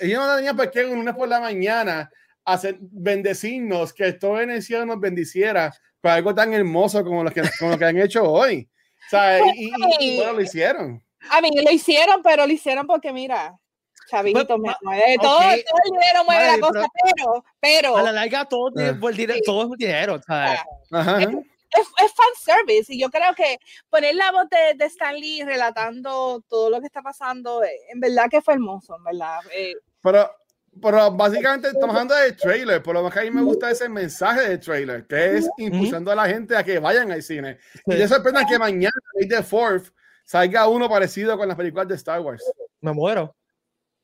Ellos no tenían por qué un lunes por la mañana hacer bendecirnos, que todo Venezuela nos bendiciera con algo tan hermoso como lo que, como lo que han hecho hoy. ¿sabes? Y, y, y bueno, lo (laughs) hicieron. A mí lo hicieron, pero lo hicieron porque mira, chavito, Pues, me mueve todo, ok. todo el dinero mueve Vale, la cosa, pero, pero, A la larga todo, tiene- Ah. pues, dire- todo es dinero, ¿sabes? Ajá. ajá. es, es fan service y yo creo que poner la voz de, de Stan Lee relatando todo lo que está pasando, eh, en verdad que fue hermoso, en verdad. Eh, Pero, pero básicamente estamos hablando del trailer, por lo más que a mí me gusta ese mensaje del trailer, que es impulsando a la gente a que vayan al cine. Y Sí. de sorprende que mañana, May the 4th, salga uno parecido con las películas de Star Wars. Me muero,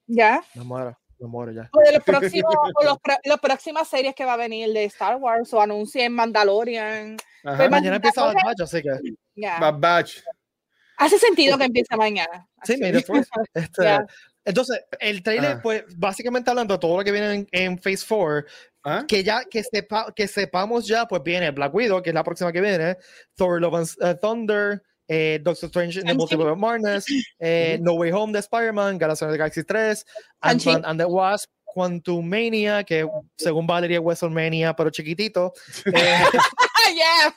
ya, me muero, me muero ya. o de los próximos, o los, (laughs) las próximas series que va a venir de Star Wars o anuncien Mandalorian. Ajá. Pues, Mañana empieza Bad Batch, así que ya. Bad Batch. Hace sentido que empiece mañana. sí, Así. The Fourth. Este, Ya. Entonces, el trailer, Ah. pues, básicamente hablando de todo lo que viene en, en Phase 4, ¿Ah? que ya, que, sepa, que sepamos ya, pues viene Black Widow, que es la próxima que viene, Thor Love and uh, Thunder, eh, Doctor Strange in the. Multiverse of Madness, eh, No Way Home de Spider-Man, the Galaxy 3, Shang-Chi. Ant-Man and the Wasp, Quantum Mania, que según Valeria WrestleMania, pero chiquitito, eh, (laughs) yeah.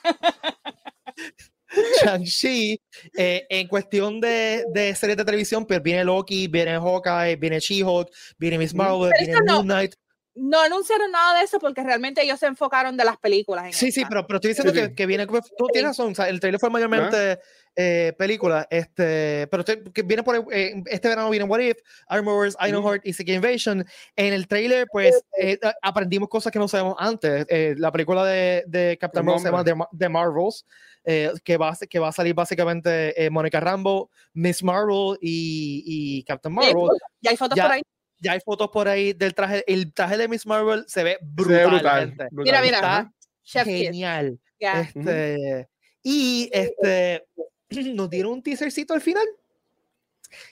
(laughs) Shang-Chi, eh, en cuestión de, de series de televisión, pues viene Loki, viene Hawkeye, viene She-Hulk, viene Miss Marvel, Pero viene no- Moon Knight. No anunciaron nada de eso porque realmente ellos se enfocaron de las películas. En Sí, sí, esta. pero, pero estoy diciendo Sí, que, sí. que viene, tú tienes razón, o sea, el trailer fue mayormente eh, película, este, pero estoy- que viene por, eh, este verano viene What If, Armorers, Ironheart y Secret Invasion. En el trailer, pues, eh, aprendimos cosas que no sabemos antes. Eh, la película de, de Captain El Marvel se llama. The, The Marvels, eh, que, va, que va a salir básicamente eh, Monica Rambo, Miss Marvel y, y Captain Marvel. Ya hay fotos Ya- por ahí. Ya hay fotos por ahí del traje. El traje de Miss Marvel se ve Se ve brutal, brutal, brutal. Mira, mira. Está Chef genial. Ya. Este, Y este (clears throat) nos dieron un teasercito al final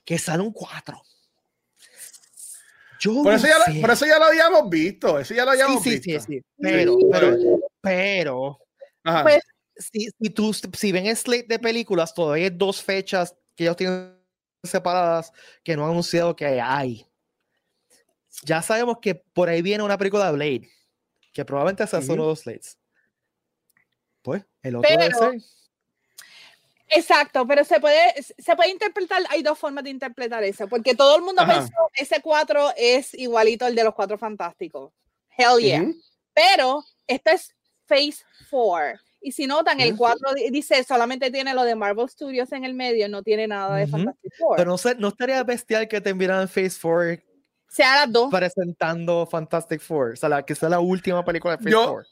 que sale un 4. Yo Por eso, ya lo, por eso ya lo habíamos visto. Eso ya lo sí, habíamos sí, visto. sí, sí. Pero, Sí. pero, pero, Ajá. Pues, si, si tú si ven el slate de películas, todavía hay dos fechas que ellos tienen separadas que no han anunciado que hay. Ya sabemos que por ahí viene una película de Blade, que probablemente sea de los slates. Pues, el otro debe Pero- ser. exacto, pero se puede, se puede interpretar, hay dos formas de interpretar eso, porque todo el mundo Ajá. pensó ese 4 es igualito al de los cuatro fantásticos. Hell yeah. Pero este es Phase 4. Y si notan, el Ujú. 4 di- dice solamente tiene lo de Marvel Studios en el medio, no tiene nada de Ujú. Fantastic Four. Pero no, sé, no estaría bestial que te enviaran Phase 4 sea las dos. presentando Fantastic Four. O sea, la, que sea la última película de Phase Yo- 4.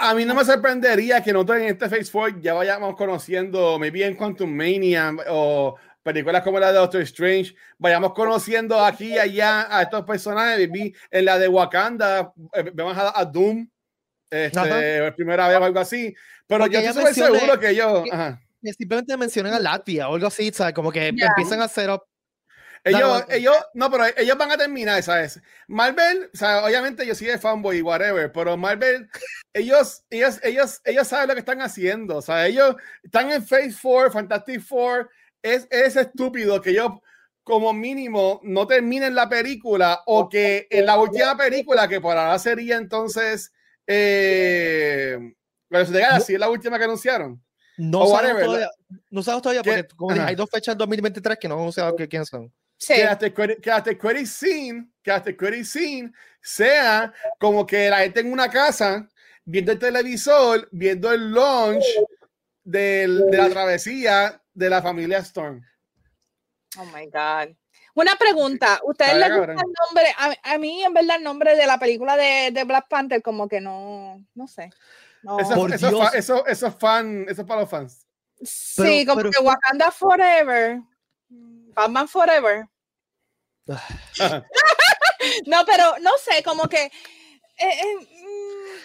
A mí no me sorprendería que nosotros en este Phase 4 ya vayamos conociendo, maybe en Quantum Mania o películas como la de Doctor Strange, vayamos conociendo aquí y allá a estos personajes. Maybe en la de Wakanda, eh, vemos a, a Doom, este, primera vez o algo así. Pero Porque yo estoy seguro que ellos, que- simplemente mencionan a Latvia o algo así, ¿sabes? Como que Ya. empiezan a hacer up. Ellos, ellos, no, pero ellos van a terminar, ¿sabes? Marvel, o sea, obviamente yo soy de fanboy y whatever, pero Marvel, ellos, ellos, ellos, ellos saben lo que están haciendo, o sea, ellos están en Phase 4, Fantastic Four, es, es estúpido que ellos, como mínimo, no terminen la película o que en la última película, que por ahora sería entonces, eh, Guardians of the Galaxy, es la última que anunciaron. No sabemos whatever, todavía, no sabemos todavía que- porque como dije, hay dos fechas en 2023 que no que quiénes son. Sí. que hasta credit, que hasta el credit scene, que hasta el credit scene sea como que la gente en una casa viendo el televisor, viendo el launch del- de la travesía de la familia Storm. Oh my God. Una pregunta, ¿ustedes les gusta cabrón. el nombre? A, a mí, en verdad, el nombre de la película de, de Black Panther, como que no, no sé. No. Eso, Por eso, Dios. fa- eso, eso es fan, eso es para los fans. sí, pero- como pero- que Wakanda Forever. Batman Forever. Ajá. (laughs) No, pero no sé, como que. eh, eh, mm,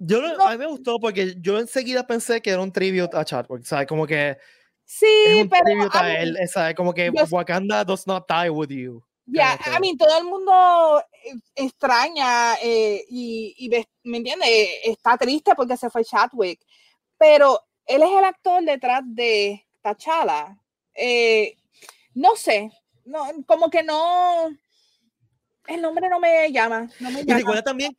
Yo no- No. a mí me gustó porque yo enseguida pensé que era un tribute a Chadwick, ¿sabes? Como que Sí, es un pero. tribute a él, ¿sabes? como que yo- Wakanda does not die with you. Ya, Como a mí todo el mundo eh, extraña eh, y, ¿me entiendes? Está triste porque se fue Chadwick, pero él es el actor detrás de T'Challa. Eh, no sé, no, como que no, el nombre no me llama, no me Y llama. recuerda también,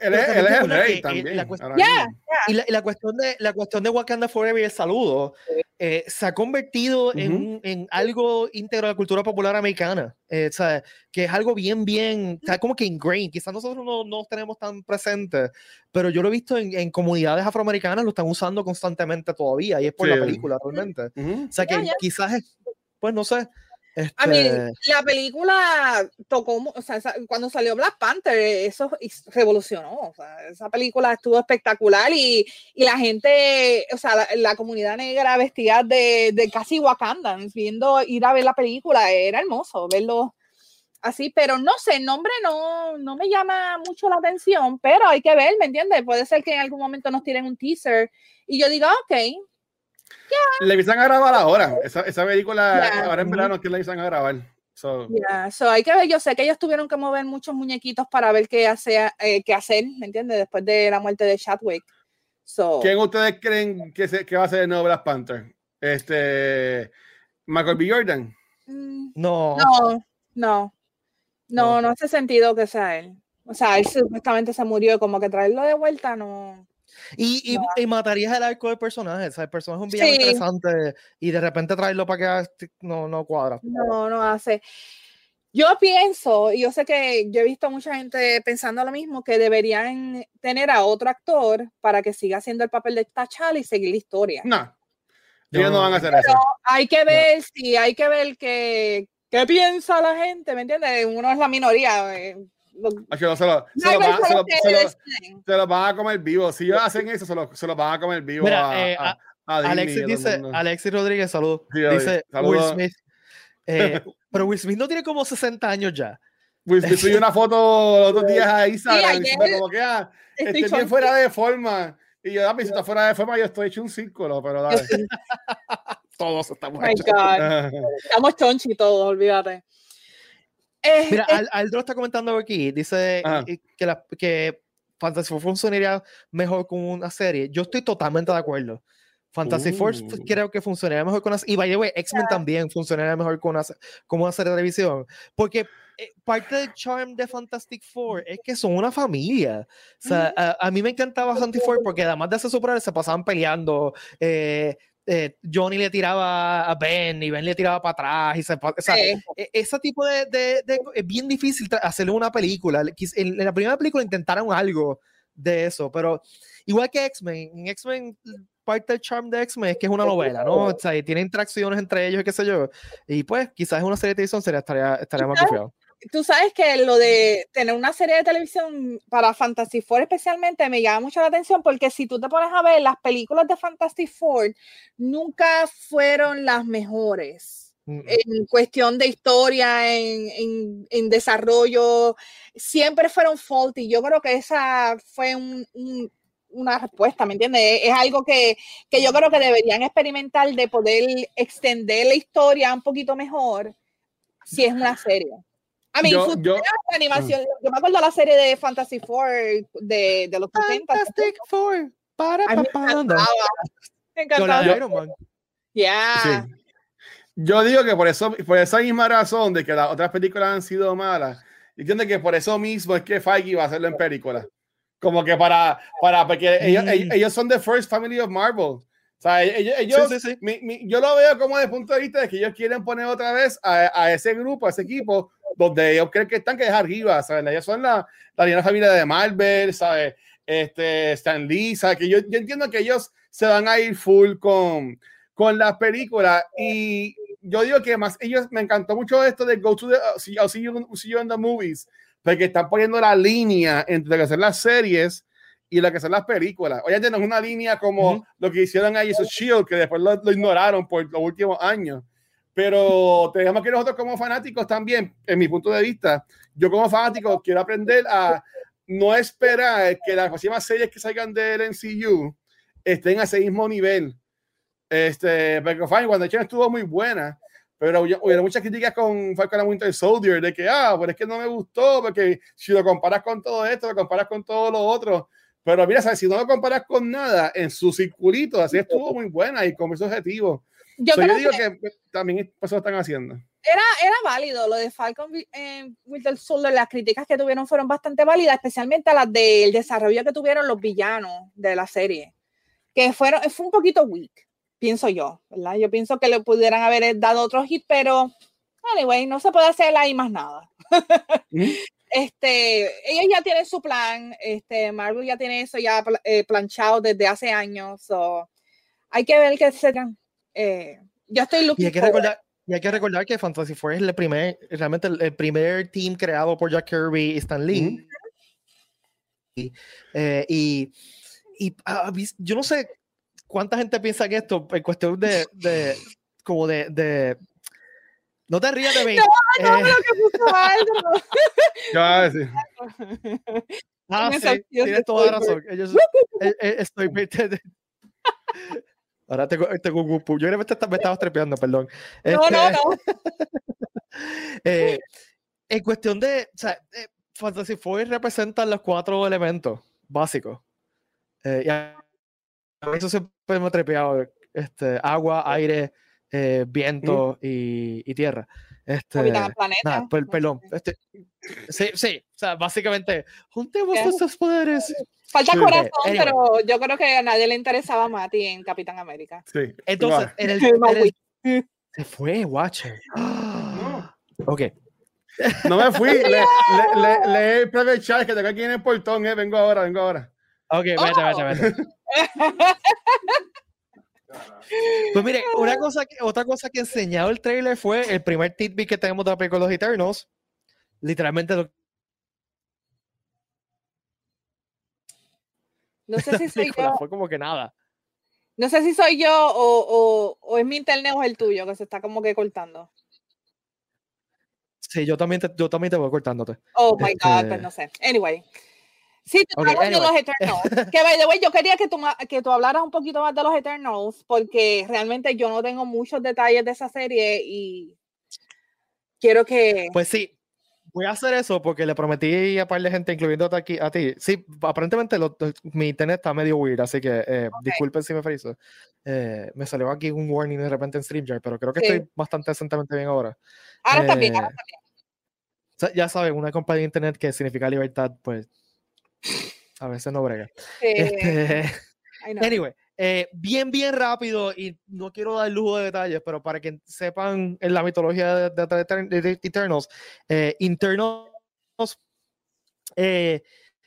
Él es, también él es el rey eh, también. la cuestión- Ya, mismo. y la, y la cuestión de la cuestión de Wakanda Forever y el saludo eh, se ha convertido en, Ujú. un- en algo íntegro de la cultura popular americana, eh, o sea, que es algo bien, bien, está como que ingrained, quizás nosotros no, no tenemos tan presente, pero yo lo he visto en, en comunidades afroamericanas, lo están usando constantemente todavía y es por la Sí. película realmente. Ujú. O sea que ya. quizás es, pues no sé. A mí, este, la película tocó, o sea, cuando salió Black Panther, eso revolucionó. O sea, esa película estuvo espectacular y, y la gente, o sea, la, la comunidad negra vestida de, de casi Wakandans, viendo ir a ver la película, era hermoso verlo así, pero no sé, el nombre no, no me llama mucho la atención, pero hay que ver, ¿me entiendes? Puede ser que en algún momento nos tiren un teaser y yo diga, ok, Le empiezan a grabar ahora. Esa, esa película, ahora en verano, que la empiezan a grabar. So, Ya, so hay que ver, yo sé que ellos tuvieron que mover muchos muñequitos para ver qué, hace, eh, qué hacer, ¿me entiendes? Después de la muerte de Chadwick. So, ¿Quién ustedes creen que, se, que va a ser el nuevo Black Panther? Este, Michael B. Jordan. mm, no, no, no, no, No. no hace sentido que sea él. O sea, él supuestamente se murió, y como que traerlo de vuelta, no. Y, y, No. y matarías el arco del personaje. O sea, el personaje es un villano Sí. interesante y de repente traerlo para que haga- no, no cuadra. No, no hace. Yo pienso, y yo sé que yo he visto mucha gente pensando lo mismo, que deberían tener a otro actor para que siga haciendo el papel de T'Challa y seguir la historia. No. Ellos no No. van a hacer eso. hay que ver si hay que ver qué, qué piensa la gente, ¿me entiendes? Uno es la minoría. eh, no, se lo, se lo van- se lo- se lo- deciden. se lo van a comer vivo. Si ellos hacen eso, se lo, se lo van a comer vivo Mira, a, eh, a- a Disney Alexis dice. Alexis Rodríguez, salud. Sí, dice saludos. Will Smith. eh, (laughs) pero Will Smith no tiene como 60 años ya. Will Smith subió una foto los otros días a Instagram diciendo como que ah, Estoy estoy bien fuera de forma. Y yo, dame, si está fuera de forma, yo estoy hecho un círculo, pero dale. (laughs) Todos estamos Oh hechos. (laughs) Estamos chonchi todos, olvídate. Eh, Mira, eh, Al- Aldro está comentando aquí, dice Ajá. eh, que, la, que Fantasy Four funcionaría mejor como una serie. Yo estoy totalmente de acuerdo. Fantasy Force Uh. creo que funcionaría mejor con una Y by the way, X-Men también funcionaría mejor con una, como una serie de televisión. Porque eh, parte del charm de Fantastic Four es que son una familia. O sea, a, a mí me encantaba Fantastic Four porque además de hacer superhéroes se pasaban peleando. eh, eh, Johnny le tiraba a Ben y Ben le tiraba para atrás. Y se, o sea, eh, e- ese tipo de, de- de- es bien difícil hacerle una película. En, la primera película intentaron algo de eso, pero igual que X-Men, en X-Men parte del charm de X-Men es que es una novela, ¿no? O sea, y tiene interacciones entre ellos y qué sé yo. Y pues quizás una serie de televisión sería, estaría, estaría más confiado. Tú sabes que lo de tener una serie de televisión para Fantasy Four especialmente me llama mucho la atención porque si tú te pones a ver las películas de Fantastic Four nunca fueron las mejores Mm, en cuestión de historia, en, en- en desarrollo, siempre fueron faulty. Yo creo que esa fue un- un- una respuesta, ¿me entiendes? Es, es algo que, que yo creo que deberían experimentar de poder extender la historia un poquito mejor si es una serie. A mí, Yo- yo- la animación, yo me acuerdo de la serie de Fantasy Four de, de los 70. Fantastic Four. Para, mí me encantaba. De Iron Man. Yeah. Sí. Yo digo que por eso, por esa misma razón de que las otras películas han sido malas, entiendo que por eso mismo es que Feige va a hacerlo en película. Como que para, para, porque ellos, Mm. ellos, ellos son the first family of Marvel. O sea, ellos, ellos- Sí, sí, sí. mi- mi- yo lo veo como desde el punto de vista de que ellos quieren poner otra vez a, a ese grupo, a ese equipo, donde ellos creen que están que es arriba, ¿sabes? Ellos son la, la familia de Marvel, ¿sabes? Este, Stan Lee, ¿sabes? Que yo, yo entiendo que ellos se van a ir full con, con las películas y yo digo que más ellos, me encantó mucho esto de Go to the, see, I'll see you, see you in the movies, porque están poniendo la línea entre son las series y lo que son las películas. Oye, es una línea como Ujú. lo que hicieron ahí, esos Shield, que después lo, lo ignoraron por los últimos años. Pero tenemos que nosotros como fanáticos también, en mi punto de vista, yo como fanático quiero aprender a no esperar que las próximas series que salgan del MCU estén a ese mismo nivel Este, porque fine, WandaVision estuvo muy buena, pero hubo muchas críticas con Falcon and Winter Soldier de que, ah, pero es que no me gustó, porque si lo comparas con todo esto, lo comparas con todo lo otro. Pero mira, ¿sabes? si no lo comparas con nada, en su circulito, así estuvo muy buena y con ese objetivo. Yo, digo que, también eso lo están haciendo. Era, era válido lo de Falcon eh, Winter Soldier, las críticas que tuvieron fueron bastante válidas, especialmente las del desarrollo que tuvieron los villanos de la serie, que fueron, fue un poquito weak pienso yo, ¿verdad? Yo pienso que le pudieran haber dado otro hit, pero anyway, no se puede hacer ahí más nada. Este, ellos ya tienen su plan, este, Marvel ya tiene eso ya eh, planchado desde hace años, so, hay que ver qué serán. Eh, yo estoy looking y hay que recordar y hay que recordar que Fantasy Four es el primer, realmente el, primer team creado por Jack Kirby y Stan Lee. Eh, y, y ah, yo no sé ¿cuánta gente piensa que esto en cuestión de, de como de, de, no te rías de mí. No, no, eh, lo que puso algo. (laughs) Ya, sí. Ah, sí, (laughs) tienes toda la razón. Ellos, eh, eh, estoy (laughs) Ahora tengo, tengo un Yo creo que me estaba trepeando, perdón. No, este, no, no. eh, en cuestión de, o sea, Fantasy Four representa los cuatro elementos básicos. Eh, y eso siempre me ha trepeado. Este, agua, aire, eh, viento y, y, tierra. Este, planeta. perdón. Este, sí, sí, o sea, básicamente, juntemos estos poderes. Falta corazón, pero yo creo que a nadie le interesaba a ti en Capitán América. Sí. Entonces, en el, (laughs) en el, se fue, Watcher. No. (gasps) Ok. No me fui, (laughs) le, le, le, le, le chat que tengo aquí en el portón, eh. vengo ahora, vengo ahora. Ok, vete, vete, vete. (laughs) Pues mire, una cosa que, otra cosa que enseñado el trailer fue el primer tidbit que tenemos de la película Los Eternos. Literalmente lo... No sé si (laughs) soy yo. Fue como que nada. No sé si soy yo o, o, o, es mi internet o es el tuyo que se está como que cortando. Sí, yo también te, yo también te voy cortándote. Oh my God, pues no sé. Anyway. Sí, tú okay, de los Eternals. (laughs) que, by the way, yo quería que tú, que tú hablaras un poquito más de los Eternals, porque realmente yo no tengo muchos detalles de esa serie y quiero que... Pues sí, voy a hacer eso porque le prometí a par de gente, incluyendo a, aquí, a ti. Sí, aparentemente mi internet está medio weird, así que eh, disculpen si me friso. Eh, me salió aquí un warning de repente en StreamYard, pero creo que estoy bastante decentemente bien ahora. Ahora está bien, ahora está bien. Eh, ya saben, una compañía de internet que significa libertad, pues a veces no brega. Este, (laughs) anyway, eh, bien, bien rápido y no quiero dar lujo de detalles, pero para que sepan en la mitología de, de, Eternals, eh, eh,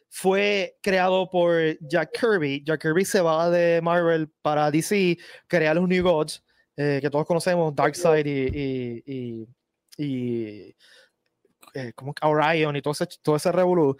fue creado por Jack Kirby. Jack Kirby se va de Marvel para DC, crea los New Gods, que todos conocemos, Darkseid y, y, y, como Orion y todo ese, todo ese revolú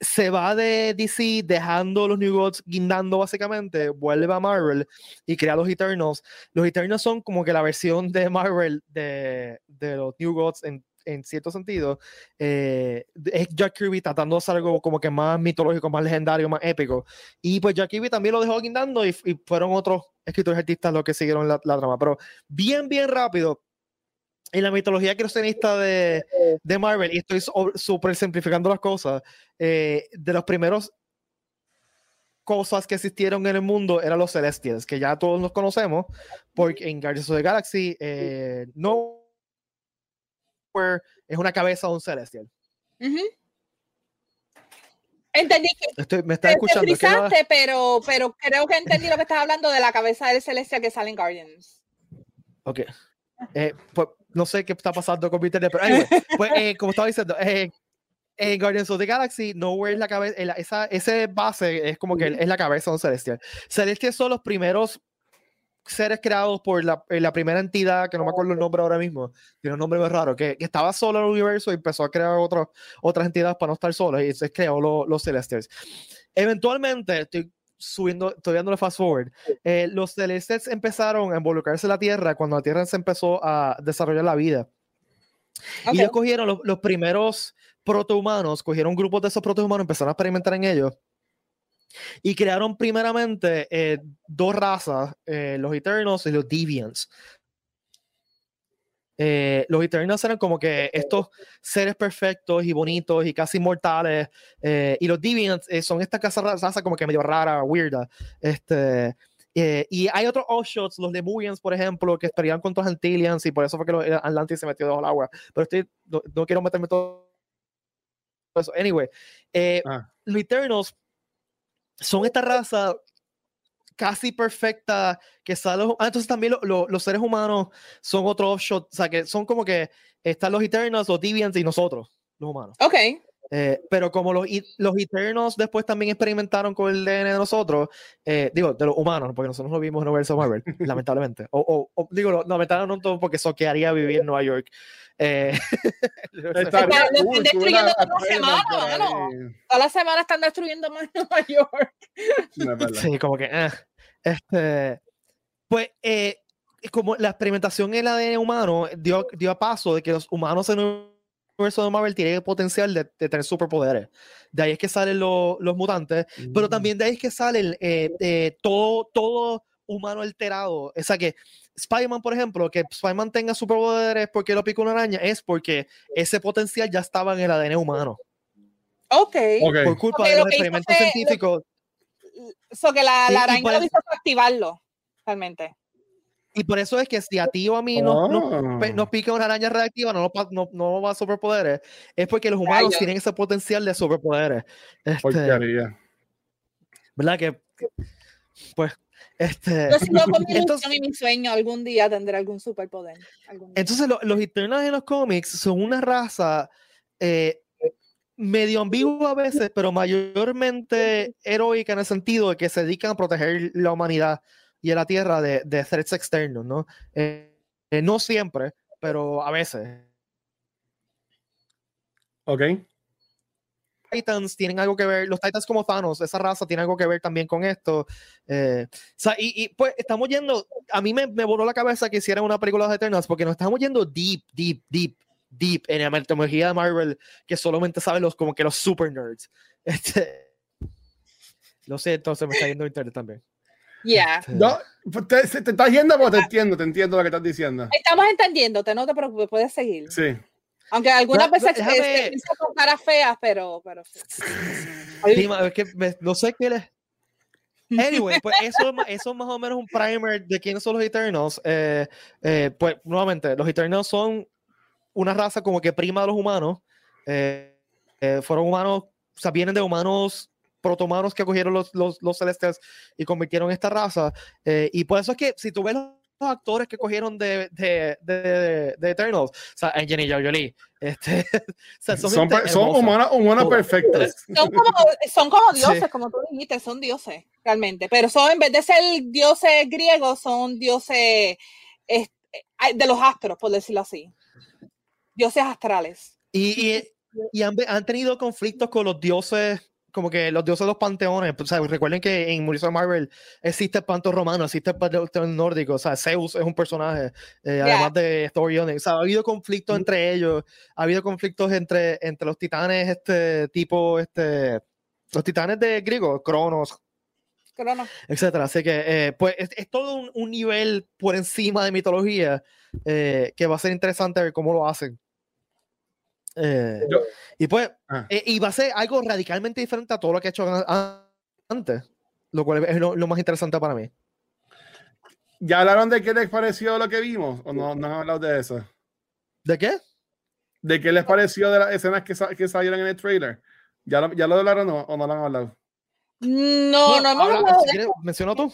se va de DC dejando los New Gods guindando básicamente, vuelve a Marvel y crea los Eternals. Los Eternals son como que la versión de Marvel de, de los New Gods en, en cierto sentido. Eh, es Jack Kirby tratando de hacer algo como que más mitológico, más legendario, más épico. Y pues Jack Kirby también lo dejó guindando y, y fueron otros escritores artistas los que siguieron la, la trama. Pero bien, bien rápido en la mitología creacionista de, de Marvel, y estoy súper simplificando las cosas, eh, de los primeros cosas que existieron en el mundo eran los Celestials, que ya todos los conocemos, porque en Guardians of the Galaxy, eh, no es una cabeza de un Celestial. Entendí que me está escuchando. pero, pero creo que entendí lo que estás hablando de la cabeza del Celestial que sale en Guardians. Ok. Eh, pues no sé qué está pasando con mi internet, pero pues, eh, como estaba diciendo, eh, en Guardians of the Galaxy, Nowhere es la cabeza, esa, ese base es como que es la cabeza de un celestial. Celestial son los primeros seres creados por la, la, primera entidad, que no me acuerdo el nombre ahora mismo, tiene un nombre muy raro, que, que estaba solo en el universo y empezó a crear otro, otras entidades para no estar solo y se creó los Celestials. Eventualmente, estoy subiendo, estoy dándole fast forward. Eh, los celestes empezaron a involucrarse en la Tierra cuando la Tierra se empezó a desarrollar la vida. Y ellos cogieron los, los primeros protohumanos, cogieron grupos de esos protohumanos, empezaron a experimentar en ellos. Y crearon primeramente eh, dos razas, eh, los Eternals y los Deviants. Eh, los Eternals eran como que estos seres perfectos y bonitos y casi inmortales. eh, y los Deviants eh, son esta casa raza como que medio rara, weirda. Este, eh, y hay otros offshots, los Lemurians, por ejemplo, que estarían con los Antillians y por eso fue que los eh, Atlantis se metió debajo del agua. Pero estoy, no, no quiero meterme todo eso. Anyway, eh, Ah. los Eternals son esta raza casi perfecta que sale. Ah, entonces también lo- lo- los seres humanos son otro offshot, o sea que son como que están los Eternals, los Deviants y nosotros, los humanos. Ok. Eh, pero como los, los Eternals después también experimentaron con el DNA de nosotros, eh, digo, de los humanos, porque nosotros lo vimos en Universo Marvel, (laughs) lamentablemente. O, o- o, digo, no, lamentablemente no todo porque soquearía vivir en Nueva York. Eh, (laughs) lo están destruyendo toda una semana, mano. Toda la semana están destruyendo más (laughs) Nueva York. No. Sí, como que. eh, este, pues, eh, como la experimentación en el ADN humano dio, dio a paso de que los humanos en el universo de Marvel tienen el potencial de, de tener superpoderes. De ahí es que salen los, los mutantes, pero también de ahí es que sale eh, eh, todo, todo humano alterado. O sea que Spider-Man, por ejemplo, que Spider-Man tenga superpoderes porque lo picó una araña, es porque ese potencial ya estaba en el ADN humano. Ok. Ok. Por culpa Ok, de lo los hizo experimentos fue- lo- científicos. So que la, Y- la araña lo hizo activarlo, realmente. Y por eso es que si a ti o a mí nos, nos pica una araña reactiva, no, no, no va a superpoderes, es porque los humanos Rayos. tienen ese potencial de superpoderes. Este. ¿Verdad? Que, pues, este, Yo sigo con mi Entonces- ilusión y mi sueño algún día tendré algún superpoder. algún entonces lo- los Eternals en los cómics son una raza eh, medio ambigua a veces, pero mayormente heroica en el sentido de que se dedican a proteger la humanidad y a la Tierra de, de threats externos, ¿no? Eh, eh, no siempre, pero a veces. Ok. Titans tienen algo que ver, los Titans como Thanos, esa raza tiene algo que ver también con esto. eh, o sea, y, y, pues estamos yendo, a mí me, me voló la cabeza que hicieran una película de Eternals porque nos estamos yendo deep, deep, deep, deep en la metodología de Marvel que solamente saben los como que los super nerds. (laughs) Este, lo sé, entonces me está yendo internet también. Yeah. Este, No, pues te, se- te estás yendo, pero te entiendo, te entiendo lo que estás diciendo. Estamos entendiéndote, no te preocupes, puedes seguir. Sí. Aunque algunas No, veces déjame- se, hizo con caras feas, pero, pero sí. Es que me- no sé qué les. (laughs) Anyway, pues eso, eso es más o menos un primer de quiénes son los Eternals. Eh, eh, pues nuevamente, los Eternals son una raza como que prima de los humanos. Eh, eh, fueron humanos, o sea, vienen de humanos protohumanos que cogieron los, los, los celestials y convirtieron esta raza. Eh, y por eso es que si tú ves los los actores que cogieron de, de, de, de Eternals, o sea, Angelina Jolie, este, (laughs) o sea, son, Son, gente per- son hermosa. humanos, humanos Todas. perfectos. Son como, son como Sí. dioses, como tú dijiste, son dioses, realmente. Pero son, en vez de ser dioses griegos, son dioses de los astros, por decirlo así. Dioses astrales. Y, y, y han, han tenido conflictos con los dioses, como que los dioses de los panteones. O sea, recuerden que en Universo Marvel existe el panteón romano, existe el panteón nórdico. O sea, Zeus es un personaje, eh, además de Thor y Odin. O sea, ha habido conflictos Mm. entre ellos, ha habido conflictos entre, entre los titanes, este tipo, este, los titanes de griego, Cronos, Crono. etcétera. Así que, eh, pues, es, es todo un, un nivel por encima de mitología eh, que va a ser interesante ver cómo lo hacen. Eh, Yo- y pues, Ah. eh, y va a ser algo radicalmente diferente a todo lo que he hecho an- an- antes, lo cual es lo, lo más interesante para mí. ¿Ya hablaron de qué les pareció lo que vimos? ¿O no, no han hablado de eso? ¿De qué? ¿De qué les pareció de las escenas que, sa- que salieron en el trailer? ¿Ya lo, ya lo hablaron o, o no lo han hablado? No, no hemos habla- hablado si mencionó tú.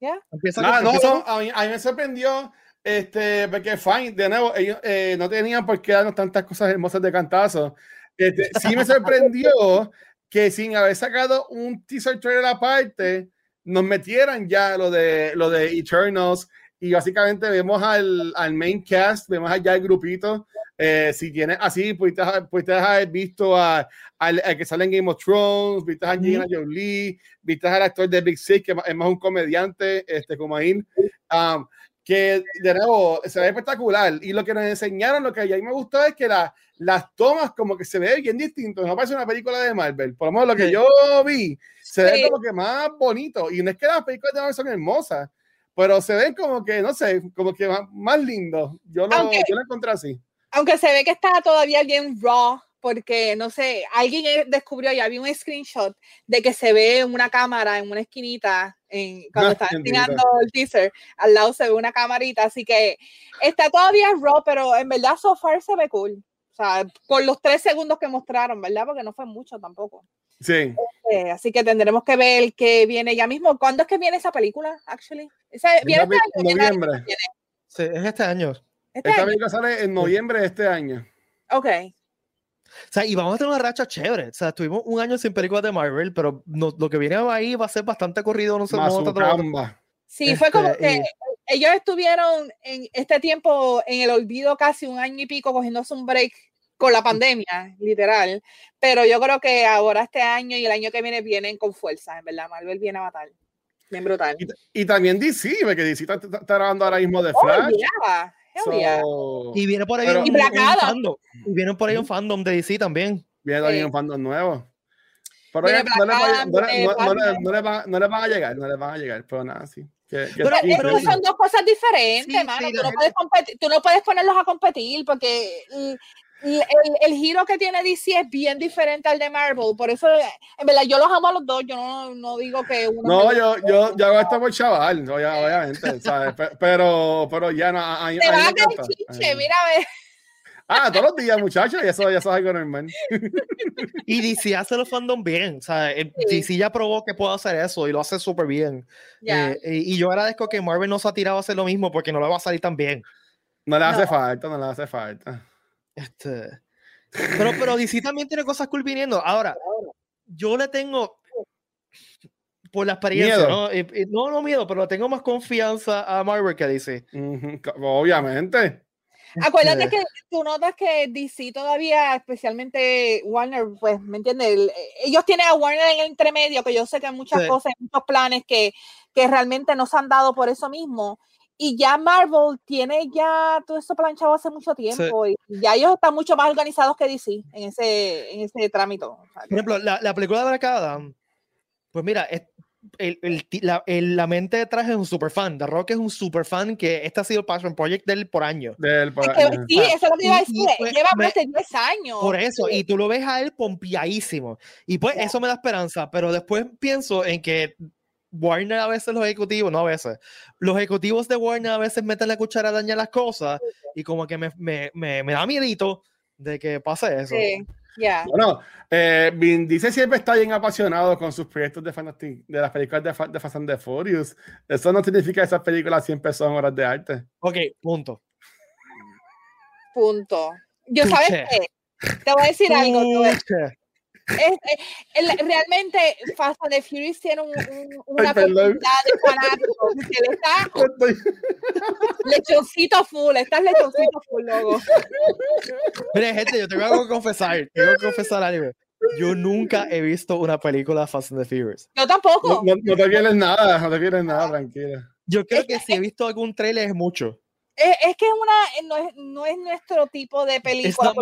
Ya. Empieza, Ah, no, no, a, mí, a mí me sorprendió, este, porque fine, de nuevo, ellos eh, no tenían por qué darnos tantas cosas hermosas de cantazo. Este, sí me sorprendió que sin haber sacado un teaser trailer aparte, nos metieran ya lo de, lo de Eternals y básicamente vemos al, al main cast, vemos allá el grupito. Eh, si tienes así, pudiste, pudiste haber visto a, al, al que sale en Game of Thrones, viste a Angelina Jolie, viste al actor de Big Sick, que es más un comediante, este, como ahí. Um, que de nuevo se ve espectacular. Y lo que nos enseñaron, lo que a mí me gustó es que la, las tomas como que se ve bien distinto. No parece una película de Marvel. Por lo menos lo que yo vi, se ve como que más bonito. Y no es que las películas de Marvel son hermosas, pero se ven como que, no sé, como que más, más lindos. Yo lo, yo lo encontré así. Aunque se ve que está todavía bien raw porque no sé, alguien descubrió, ya vi un screenshot de que se ve una cámara en una esquinita en, (laughs) cuando está enseñando el teaser, al lado se ve una camarita, así que está todavía raw, pero en verdad so far se ve cool. O sea, con los tres segundos que mostraron, ¿verdad? Porque no fue mucho tampoco. Sí. Este, así que tendremos que ver que viene ya mismo. ¿Cuándo es que viene esa película, actually? ¿Viene este año? Noviembre. Sí, es este año. ¿Este Esta película sale en noviembre de este año. Ok. O sea, y vamos a tener una racha chévere. O sea, tuvimos un año sin películas de Marvel, pero lo que viene ahí va a ser bastante corrido. No sé cómo Sí, fue como este, que ellos estuvieron en este tiempo en el olvido casi un año y pico cogiéndose un break con la pandemia, literal. Pero yo creo que ahora este año y el año que viene vienen con fuerza, en verdad. Marvel viene a matar. Bien brutal. Y, también DC, porque DC está, grabando ahora mismo de oh, Y viene por ahí un, fandom. Y viene por ahí un fandom de DC también. Viene también un fandom nuevo. Pero no, le van a llegar, no le van a llegar, pero nada, sí. pero, son dos cosas diferentes, mano. tú, no puedes tú no puedes ponerlos a competir porque el, el, giro que tiene DC es bien diferente al de Marvel, por eso, en verdad, yo los amo a los dos, yo no, no digo que uno... No, yo, yo, yo hago esto por chaval, obviamente, (laughs) ¿sabes? Pero, pero ya no... A, Te va a chiche, mira, a ver. Ah, todos los días, muchachos, y eso ya es algo normal. (laughs) (laughs) y DC hace los fandom bien, o sea, DC ya probó que puede hacer eso y lo hace súper bien. Eh, y, yo agradezco que Marvel no se ha tirado a hacer lo mismo porque no le va a salir tan bien. No le hace falta, no le hace falta. Este, pero, pero DC también tiene cosas cool viniendo. Ahora, yo le tengo por la experiencia, ¿no? no, no miedo, pero tengo más confianza a Marvel que DC. Obviamente. Acuérdate este que tú notas que DC todavía, especialmente Warner, pues, ¿me entiendes? Ellos tienen a Warner en el entremedio, que yo sé que hay muchas cosas, muchos planes que, que realmente no se han dado por eso mismo y ya Marvel tiene ya todo eso planchado hace mucho tiempo y ya ellos están mucho más organizados que DC en ese, en ese trámite. Por ejemplo, la, la película de Black Adam, pues mira, el, el, la, la, mente detrás es un super fan. The Rock es un super fan que este ha sido el Passion Project de él por año. Del, por, sí, eso es lo que iba a decir. Lleva más de 10 años. Por eso, y tú lo ves a él pompiadísimo. Y pues eso me da esperanza, pero después pienso en que Warner a veces los ejecutivos, no a veces, los ejecutivos de Warner a veces meten la cuchara a dañar las cosas y como que me, me, me, me da miedito de que pase eso. Sí, ya. Bueno, eh, Vin dice siempre está bien apasionado con sus proyectos de, Fantastic, de las películas de, de Fast and the Furious. Eso no significa que esas películas siempre son horas de arte. Ok, punto. Punto. Yo, ¿sabes qué? Te voy a decir algo es, realmente Fast and the Furious tiene un, una comunidad de fanáticos que le está (laughs) (laughs) lechoncito full, estás lechoncito full, logo. Mire, gente, yo tengo algo que confesar, tengo que confesar algo. Yo nunca he visto una película Fast and the Furious. Yo tampoco. No, no, te vienes nada, no te vienes nada, tranquila. Yo creo que si he visto algún trailer es mucho. Es, es que una, no, es, no es nuestro tipo de película.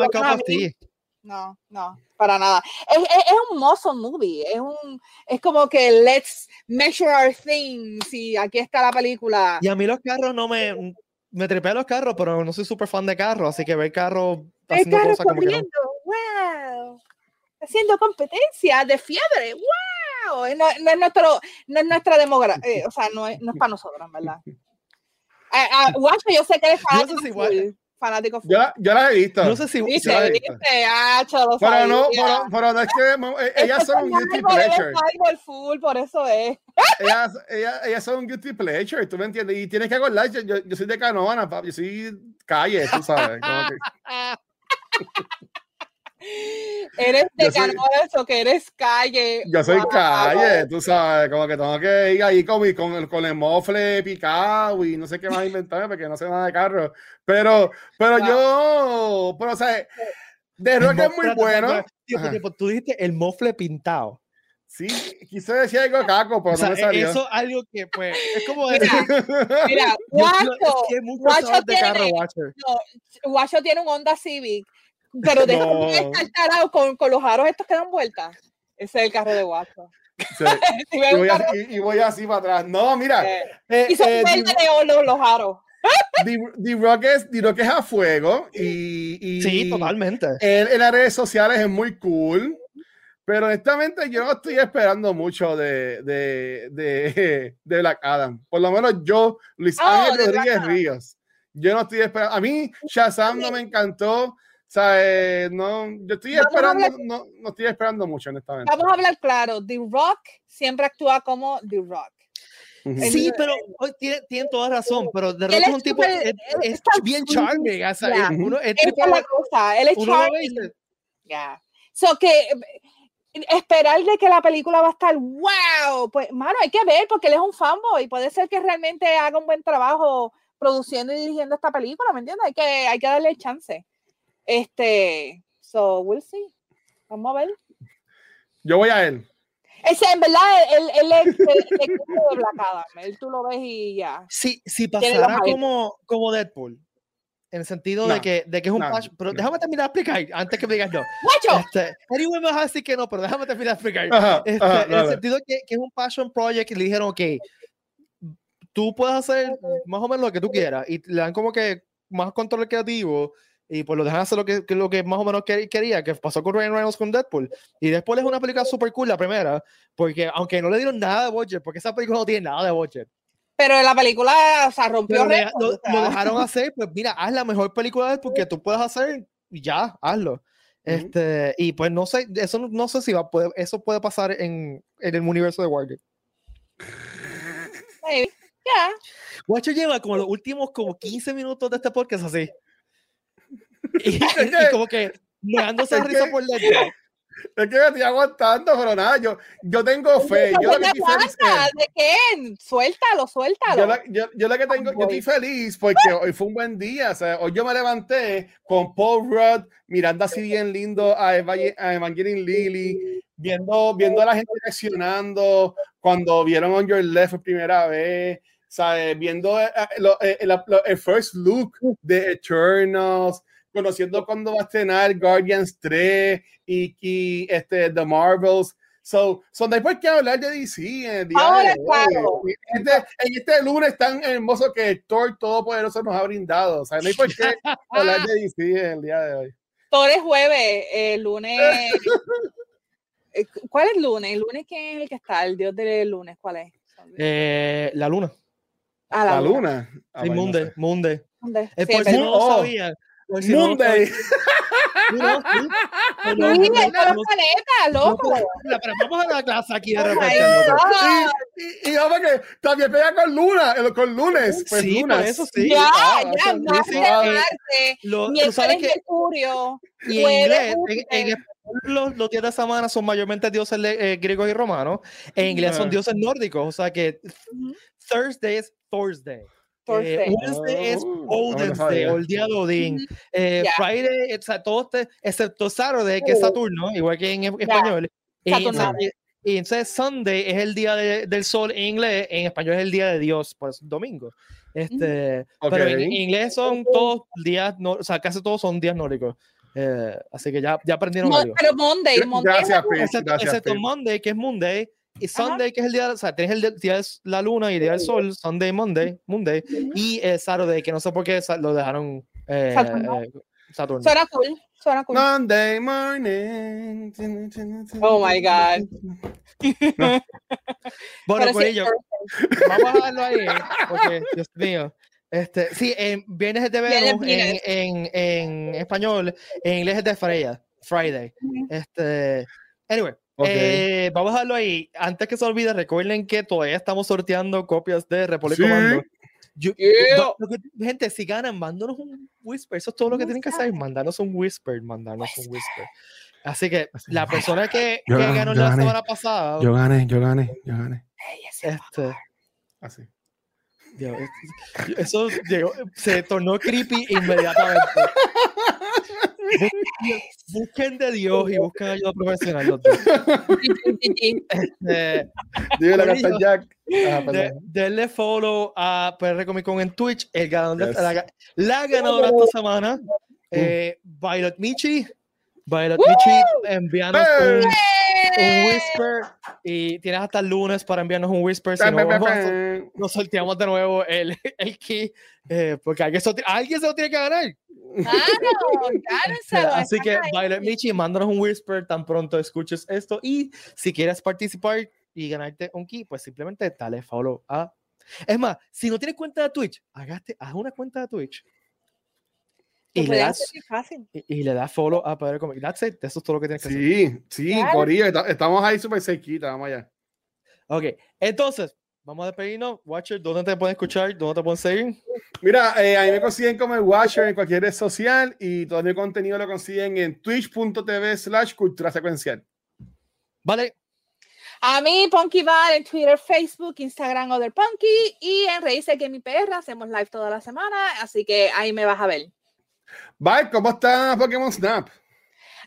No, no, para nada. Es, es, un muscle movie. Es, un, es como que let's measure our things y aquí está la película. Y a mí los carros no me. Me trepé a los carros, pero no soy súper fan de carros, así que ver carros haciendo cosas como que no. ¡Wow! Haciendo competencia de fiebre. ¡Wow! No, no es, nuestro, no es nuestra demografía. Eh, o sea, no es, no es para nosotros, ¿verdad? (laughs) Uh, uh, yo sé que es fácil fanático. Yo, yo la he visto. No sé si ¿Viste? Yo ¿Viste? Ah, chalo, pero no, pero, pero no es que eh, ellas son un guilty pleasure. Full, por eso es. ellas, ellas, ellas, son un guilty pleasure, tú me entiendes. Y tienes que acordar, yo, yo soy de Canóvana, yo soy calle, tú sabes. Como que... (laughs) Eres de eso que eres calle. Yo soy calle, tú sabes, como que tengo que ir ahí con, con, con el mofle picado y no sé qué más inventar porque no sé nada de carro. Pero, pero yo, pero o sea, de rock es muy bueno. tú dijiste el mofle pintado. Sí, quise decir algo caco, pero O sea, no me salió. eso es algo que, pues, es como Mira, decir. Mira, (laughs) yo- yo- Guacho, es que Guacho de tiene- carro, Watcher. no, Guacho tiene un Honda Civic, pero (laughs) deja No. de estar tarado con, con los aros estos que dan vueltas. Ese es el carro de Guacho. Sí, (laughs) Si y, voy carro, así, y- y voy así para atrás. No, mira. eh, eh, y son eh, neón los, los aros. The, The Rock es, The Rock es a fuego y, y Sí, totalmente. Él en las redes sociales es muy cool, pero honestamente yo no estoy esperando mucho de, de, de, (laughs) de Black Adam. Por lo menos yo, Luis Oh, Ángel de Rodríguez. Ríos, yo no estoy esperando. A mí Shazam no me encantó. Sea, eh, no, yo estoy Vamos esperando, hablar- no, no estoy esperando mucho, honestamente. Vamos a hablar claro. The Rock siempre actúa como The Rock. Sí, pero oh, tiene- tienen toda razón, pero de repente es un tipo, súper- es, es bien charming, o sea, ya. uno, es tipo- es la cosa. Él es charming. Ya. So que esperar de que la película va a estar wow, pues mano, hay que ver porque él es un fanboy. Puede ser que realmente haga un buen trabajo produciendo y dirigiendo esta película, ¿me entiendes? Hay que, hay que darle chance. Este, so we'll see. Vamos a ver. Yo voy a él. Ese, en verdad, él, él es el, de Black Adam. Él tú lo ves y ya. si, si pasara como, como Deadpool, en el sentido de, No, que, de que es un no, patch, pero no. déjame terminar de explicar antes que me digas no. ¡Guacho! Este, anyway, me vas a decir que no, pero déjame terminar de explicar. Ajá, Este, ajá, en el sentido que, que es un passion project y le dijeron, ok, tú puedes hacer más o menos lo que tú quieras y le dan como que más control creativo y pues lo dejan hacer lo que, que lo que más o menos que- quería, que pasó con Ryan Reynolds con Deadpool. Y después es una película super cool, la primera, porque aunque no le dieron nada de budget, porque esa película no tiene nada de budget, Pero la película, o sea, rompió pero le- récord, lo, o sea. lo dejaron hacer, pues mira, haz la mejor película de Deadpool que tú puedas hacer y ya, hazlo. Este, y pues no sé, eso no, no sé si va a poder, eso puede pasar en, en el universo de Wargate. Maybe. Ya. Watcher lleva como los últimos como 15 minutos de este podcast así. (laughs) Y, y como que es risa por dentro. Es que me estoy aguantando, pero nada, yo, yo tengo fe. Yo lo ¿Qué que estoy feliz? ¿De qué? Suéltalo, suéltalo. Yo, la- yo, yo lo que tengo, yo estoy feliz porque hoy fue un buen día. O sea, hoy yo me levanté con Paul Rudd mirando así bien lindo a, Eva- a Evangeline Lilly, viendo, viendo a la gente reaccionando cuando vieron On Your Left por primera vez, ¿sabes? viendo eh, eh, lo- eh, la- lo- el first look de Eternals, conociendo cuando va a estrenar Guardians 3 y, y este, The Marvels. So, so no hay por qué hablar de DC en el día Ahora, de hoy. claro. Este, en este lunes tan hermoso que Thor Todopoderoso nos ha brindado. O sea, no hay por qué hablar de DC en el día de hoy. Todo es jueves, el lunes. (laughs) eh, ¿Cuál es el lunes? ¿El lunes quién es el que está? El dios del lunes, ¿cuál es? Eh, la luna. Ah, La luna. Ah, Sí, bueno, no Monday, sé. Monday. ¿Dónde? Sí, por es si verdad. no lo Oh. Por si no Monday. sabían. Sí, no, sí. Pero Sí, no- es no- mira, pero vamos a la clase aquí de Oh repente. Y, y, y vamos que también pega con luna, con lunes. Pues Sí, por lunas. eso sí. Ya, Ah, ya, eso- Marte, sí, Marte, Lo, tú sabes que Mercurio, y en inglés, en, en español los, los días de semana son mayormente dioses eh, griegos y romanos. En inglés son Ah. dioses nórdicos, o sea que. Thursday es Thursday. Thursday. Eh, Wednesday es Oh, Odin's Day, sabía. o el día de Odín. Eh, Ya. Friday, o sea, todo este, excepto Saturday, que es Oh. Saturno, igual que en español. Y, Saturnales. y- y entonces Sunday es el día de- del sol en inglés, en español es el día de Dios, por eso es domingo. Este, Pero en, en inglés son todos días, no, o sea, casi todos son días nórdicos. Eh, así que ya, ya aprendieron Mo- algo. pero Monday, Monday Gracias, Pete. Excepto, Gracias, excepto. Monday, que es Monday, y Ajá. Sunday, que es el día, o sea, tienes el de- día de la luna y el día del sol, Sunday, Monday, Monday, y eh, Saturday, que no sé por qué lo dejaron eh, Saturno. eh, Saturno. Suena cool, suena cool. Monday morning. (laughs) Oh my God. (laughs) Bueno, Pero sí, Corillo, vamos a dejarlo ahí, porque, Dios mío. Este, sí, en viernes es de Venus, en, viernes. en, en español, en inglés es de Freya, Friday. Este, anyway, Eh, vamos a dejarlo ahí. Antes que se olvide, recuerden que todavía estamos sorteando copias de Republic Sí. Commando. Yo- Yeah. do- lo que- gente, si ganan, mándanos un whisper. Eso es todo lo que tienen que hacer. Mandarnos un whisper, mandarnos un whisper. Así que la persona que, Yo que gané, ganó yo la gané. semana pasada, Yo gané, yo gané, yo gané. este, Así. Dios, eso llegó- se tornó creepy inmediatamente. (laughs) Busquen de Dios y busquen ayuda profesional. los dos. (laughs) Dile la carta Jack. Ah, de- denle follow a PR Comic Con en Twitch. El ganador de- la, la ganadora esta semana, eh, Violet Michi. Violet Michi, envíanos un, un whisper y tienes hasta el lunes para enviarnos un whisper. Si no, vamos a nos sorteamos de nuevo el, (laughs) el key eh, porque alguien, se alguien se lo tiene que ganar. Claro, (laughs) gánenselo, Así que. Violet Michi, mándanos un whisper tan pronto escuches esto. Y si quieres participar y ganarte un key, pues simplemente dale follow a. Es más, si no tienes cuenta de Twitch, hagaste, haz una cuenta de Twitch. Y le, das, fácil. y, y le das follow a Poder Comic. That's it. Eso es todo lo que tienes que hacer. Sí, sí. Corillo, esta- estamos ahí súper cerquita, vamos allá. Ok, entonces, vamos a despedirnos. Watcher, ¿dónde te pueden escuchar? ¿Dónde te pueden seguir? Mira, eh, a mí me consiguen como el Watcher en cualquier red social y todo mi contenido lo consiguen en twitch.tv slash cultura secuencial. Vale, A mí, Punky Val en Twitter, Facebook, Instagram, Other Punky y en Reírse que mi perra. Hacemos live toda la semana, así que ahí me vas a ver. Bye, ¿cómo está Pokémon Snap?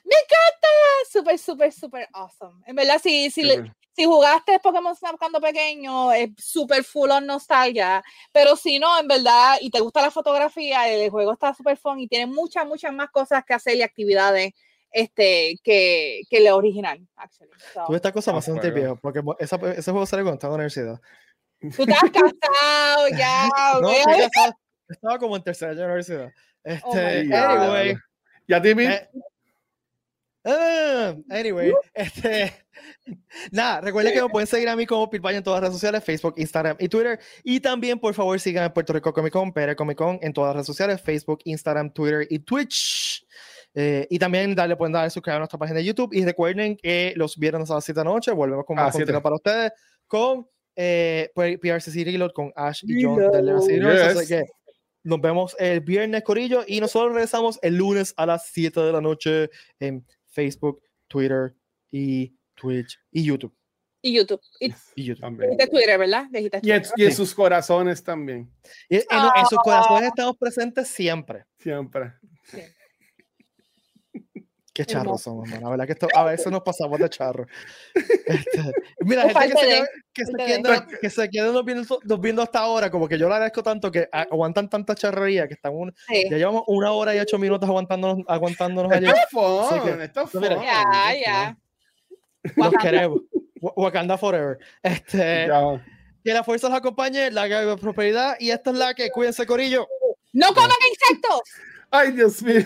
Me encanta, súper, súper, súper awesome. En verdad, si, si, le- si jugaste Pokémon Snap cuando pequeño, es súper full on nostalgia. Pero si no, en verdad, y te gusta la fotografía, el juego está súper fun y tiene muchas, muchas más cosas que hacer y actividades este, que, que el original, actually. So, tú esta cosa juego. viejo, porque esa- ese juego sale cuando estaba en la universidad. tú estás casado ya, (laughs) No, estoy casado. estaba como en tercera año de la universidad. Oh Este, God. anyway. ¿Ya Timmy? Eh, ah, anyway, (laughs) este, nada, recuerden que me pueden seguir a mí como Pitbay en todas las redes sociales, Facebook, Instagram y Twitter. Y también, por favor, sigan a Puerto Rico Comic Con, PR Comic Con en todas las redes sociales, Facebook, Instagram, Twitter y Twitch. Eh, y también darle, pueden darle suscribir a nuestra página de YouTube. Y recuerden que los viernes a las 7 de la noche volvemos con A más las 7. contenido para ustedes con eh, PRCC Reload con Ash y John Reload. de Legacy Yes. Nos vemos el viernes, Corillo, y nosotros regresamos el lunes a las 7 de la noche en Facebook, Twitter y Twitch y YouTube. Y YouTube. Y, Y, YouTube. También. dijiste Twitter, ¿verdad? Y en, y sus corazones también. Y en, en sus corazones estamos presentes siempre. Siempre. Qué charros somos, man. La verdad que esto, a veces nos pasamos de charro. Este, (laughs) mira, gente que se, queda- que se queden, que se nos viendo, nos viendo hasta ahora, como que yo le agradezco tanto que aguantan tanta charrería que están un- Sí. ya llevamos una hora y ocho minutos aguantándonos, aguantándonos allí. Esto es fun, Así que, esto es mira, fun. Ya, ya. Los Wakanda. queremos. Wa- Wakanda Forever. Este, Ya. que la fuerza los acompañe, la que prosperidad. Y esta es la que cuídense, Corillo. ¡No coman insectos! Ay, Dios mío.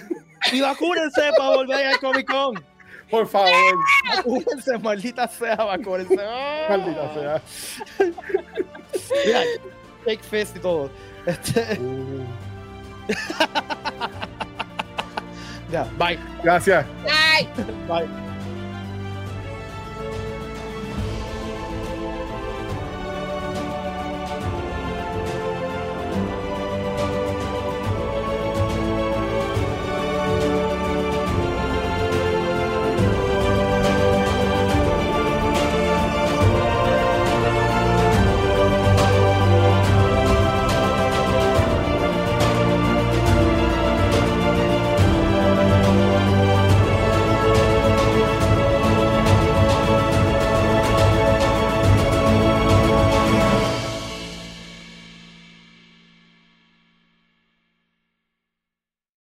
Y vacúnense para volver al Comic Con. Por favor. Vacúnense, maldita sea, vacúnense. ¡Ah! (laughs) Maldita sea. Mira, Fake Fist y todo. Este, Uh, (laughs) ya, bye. Gracias. ¡Ay! Bye.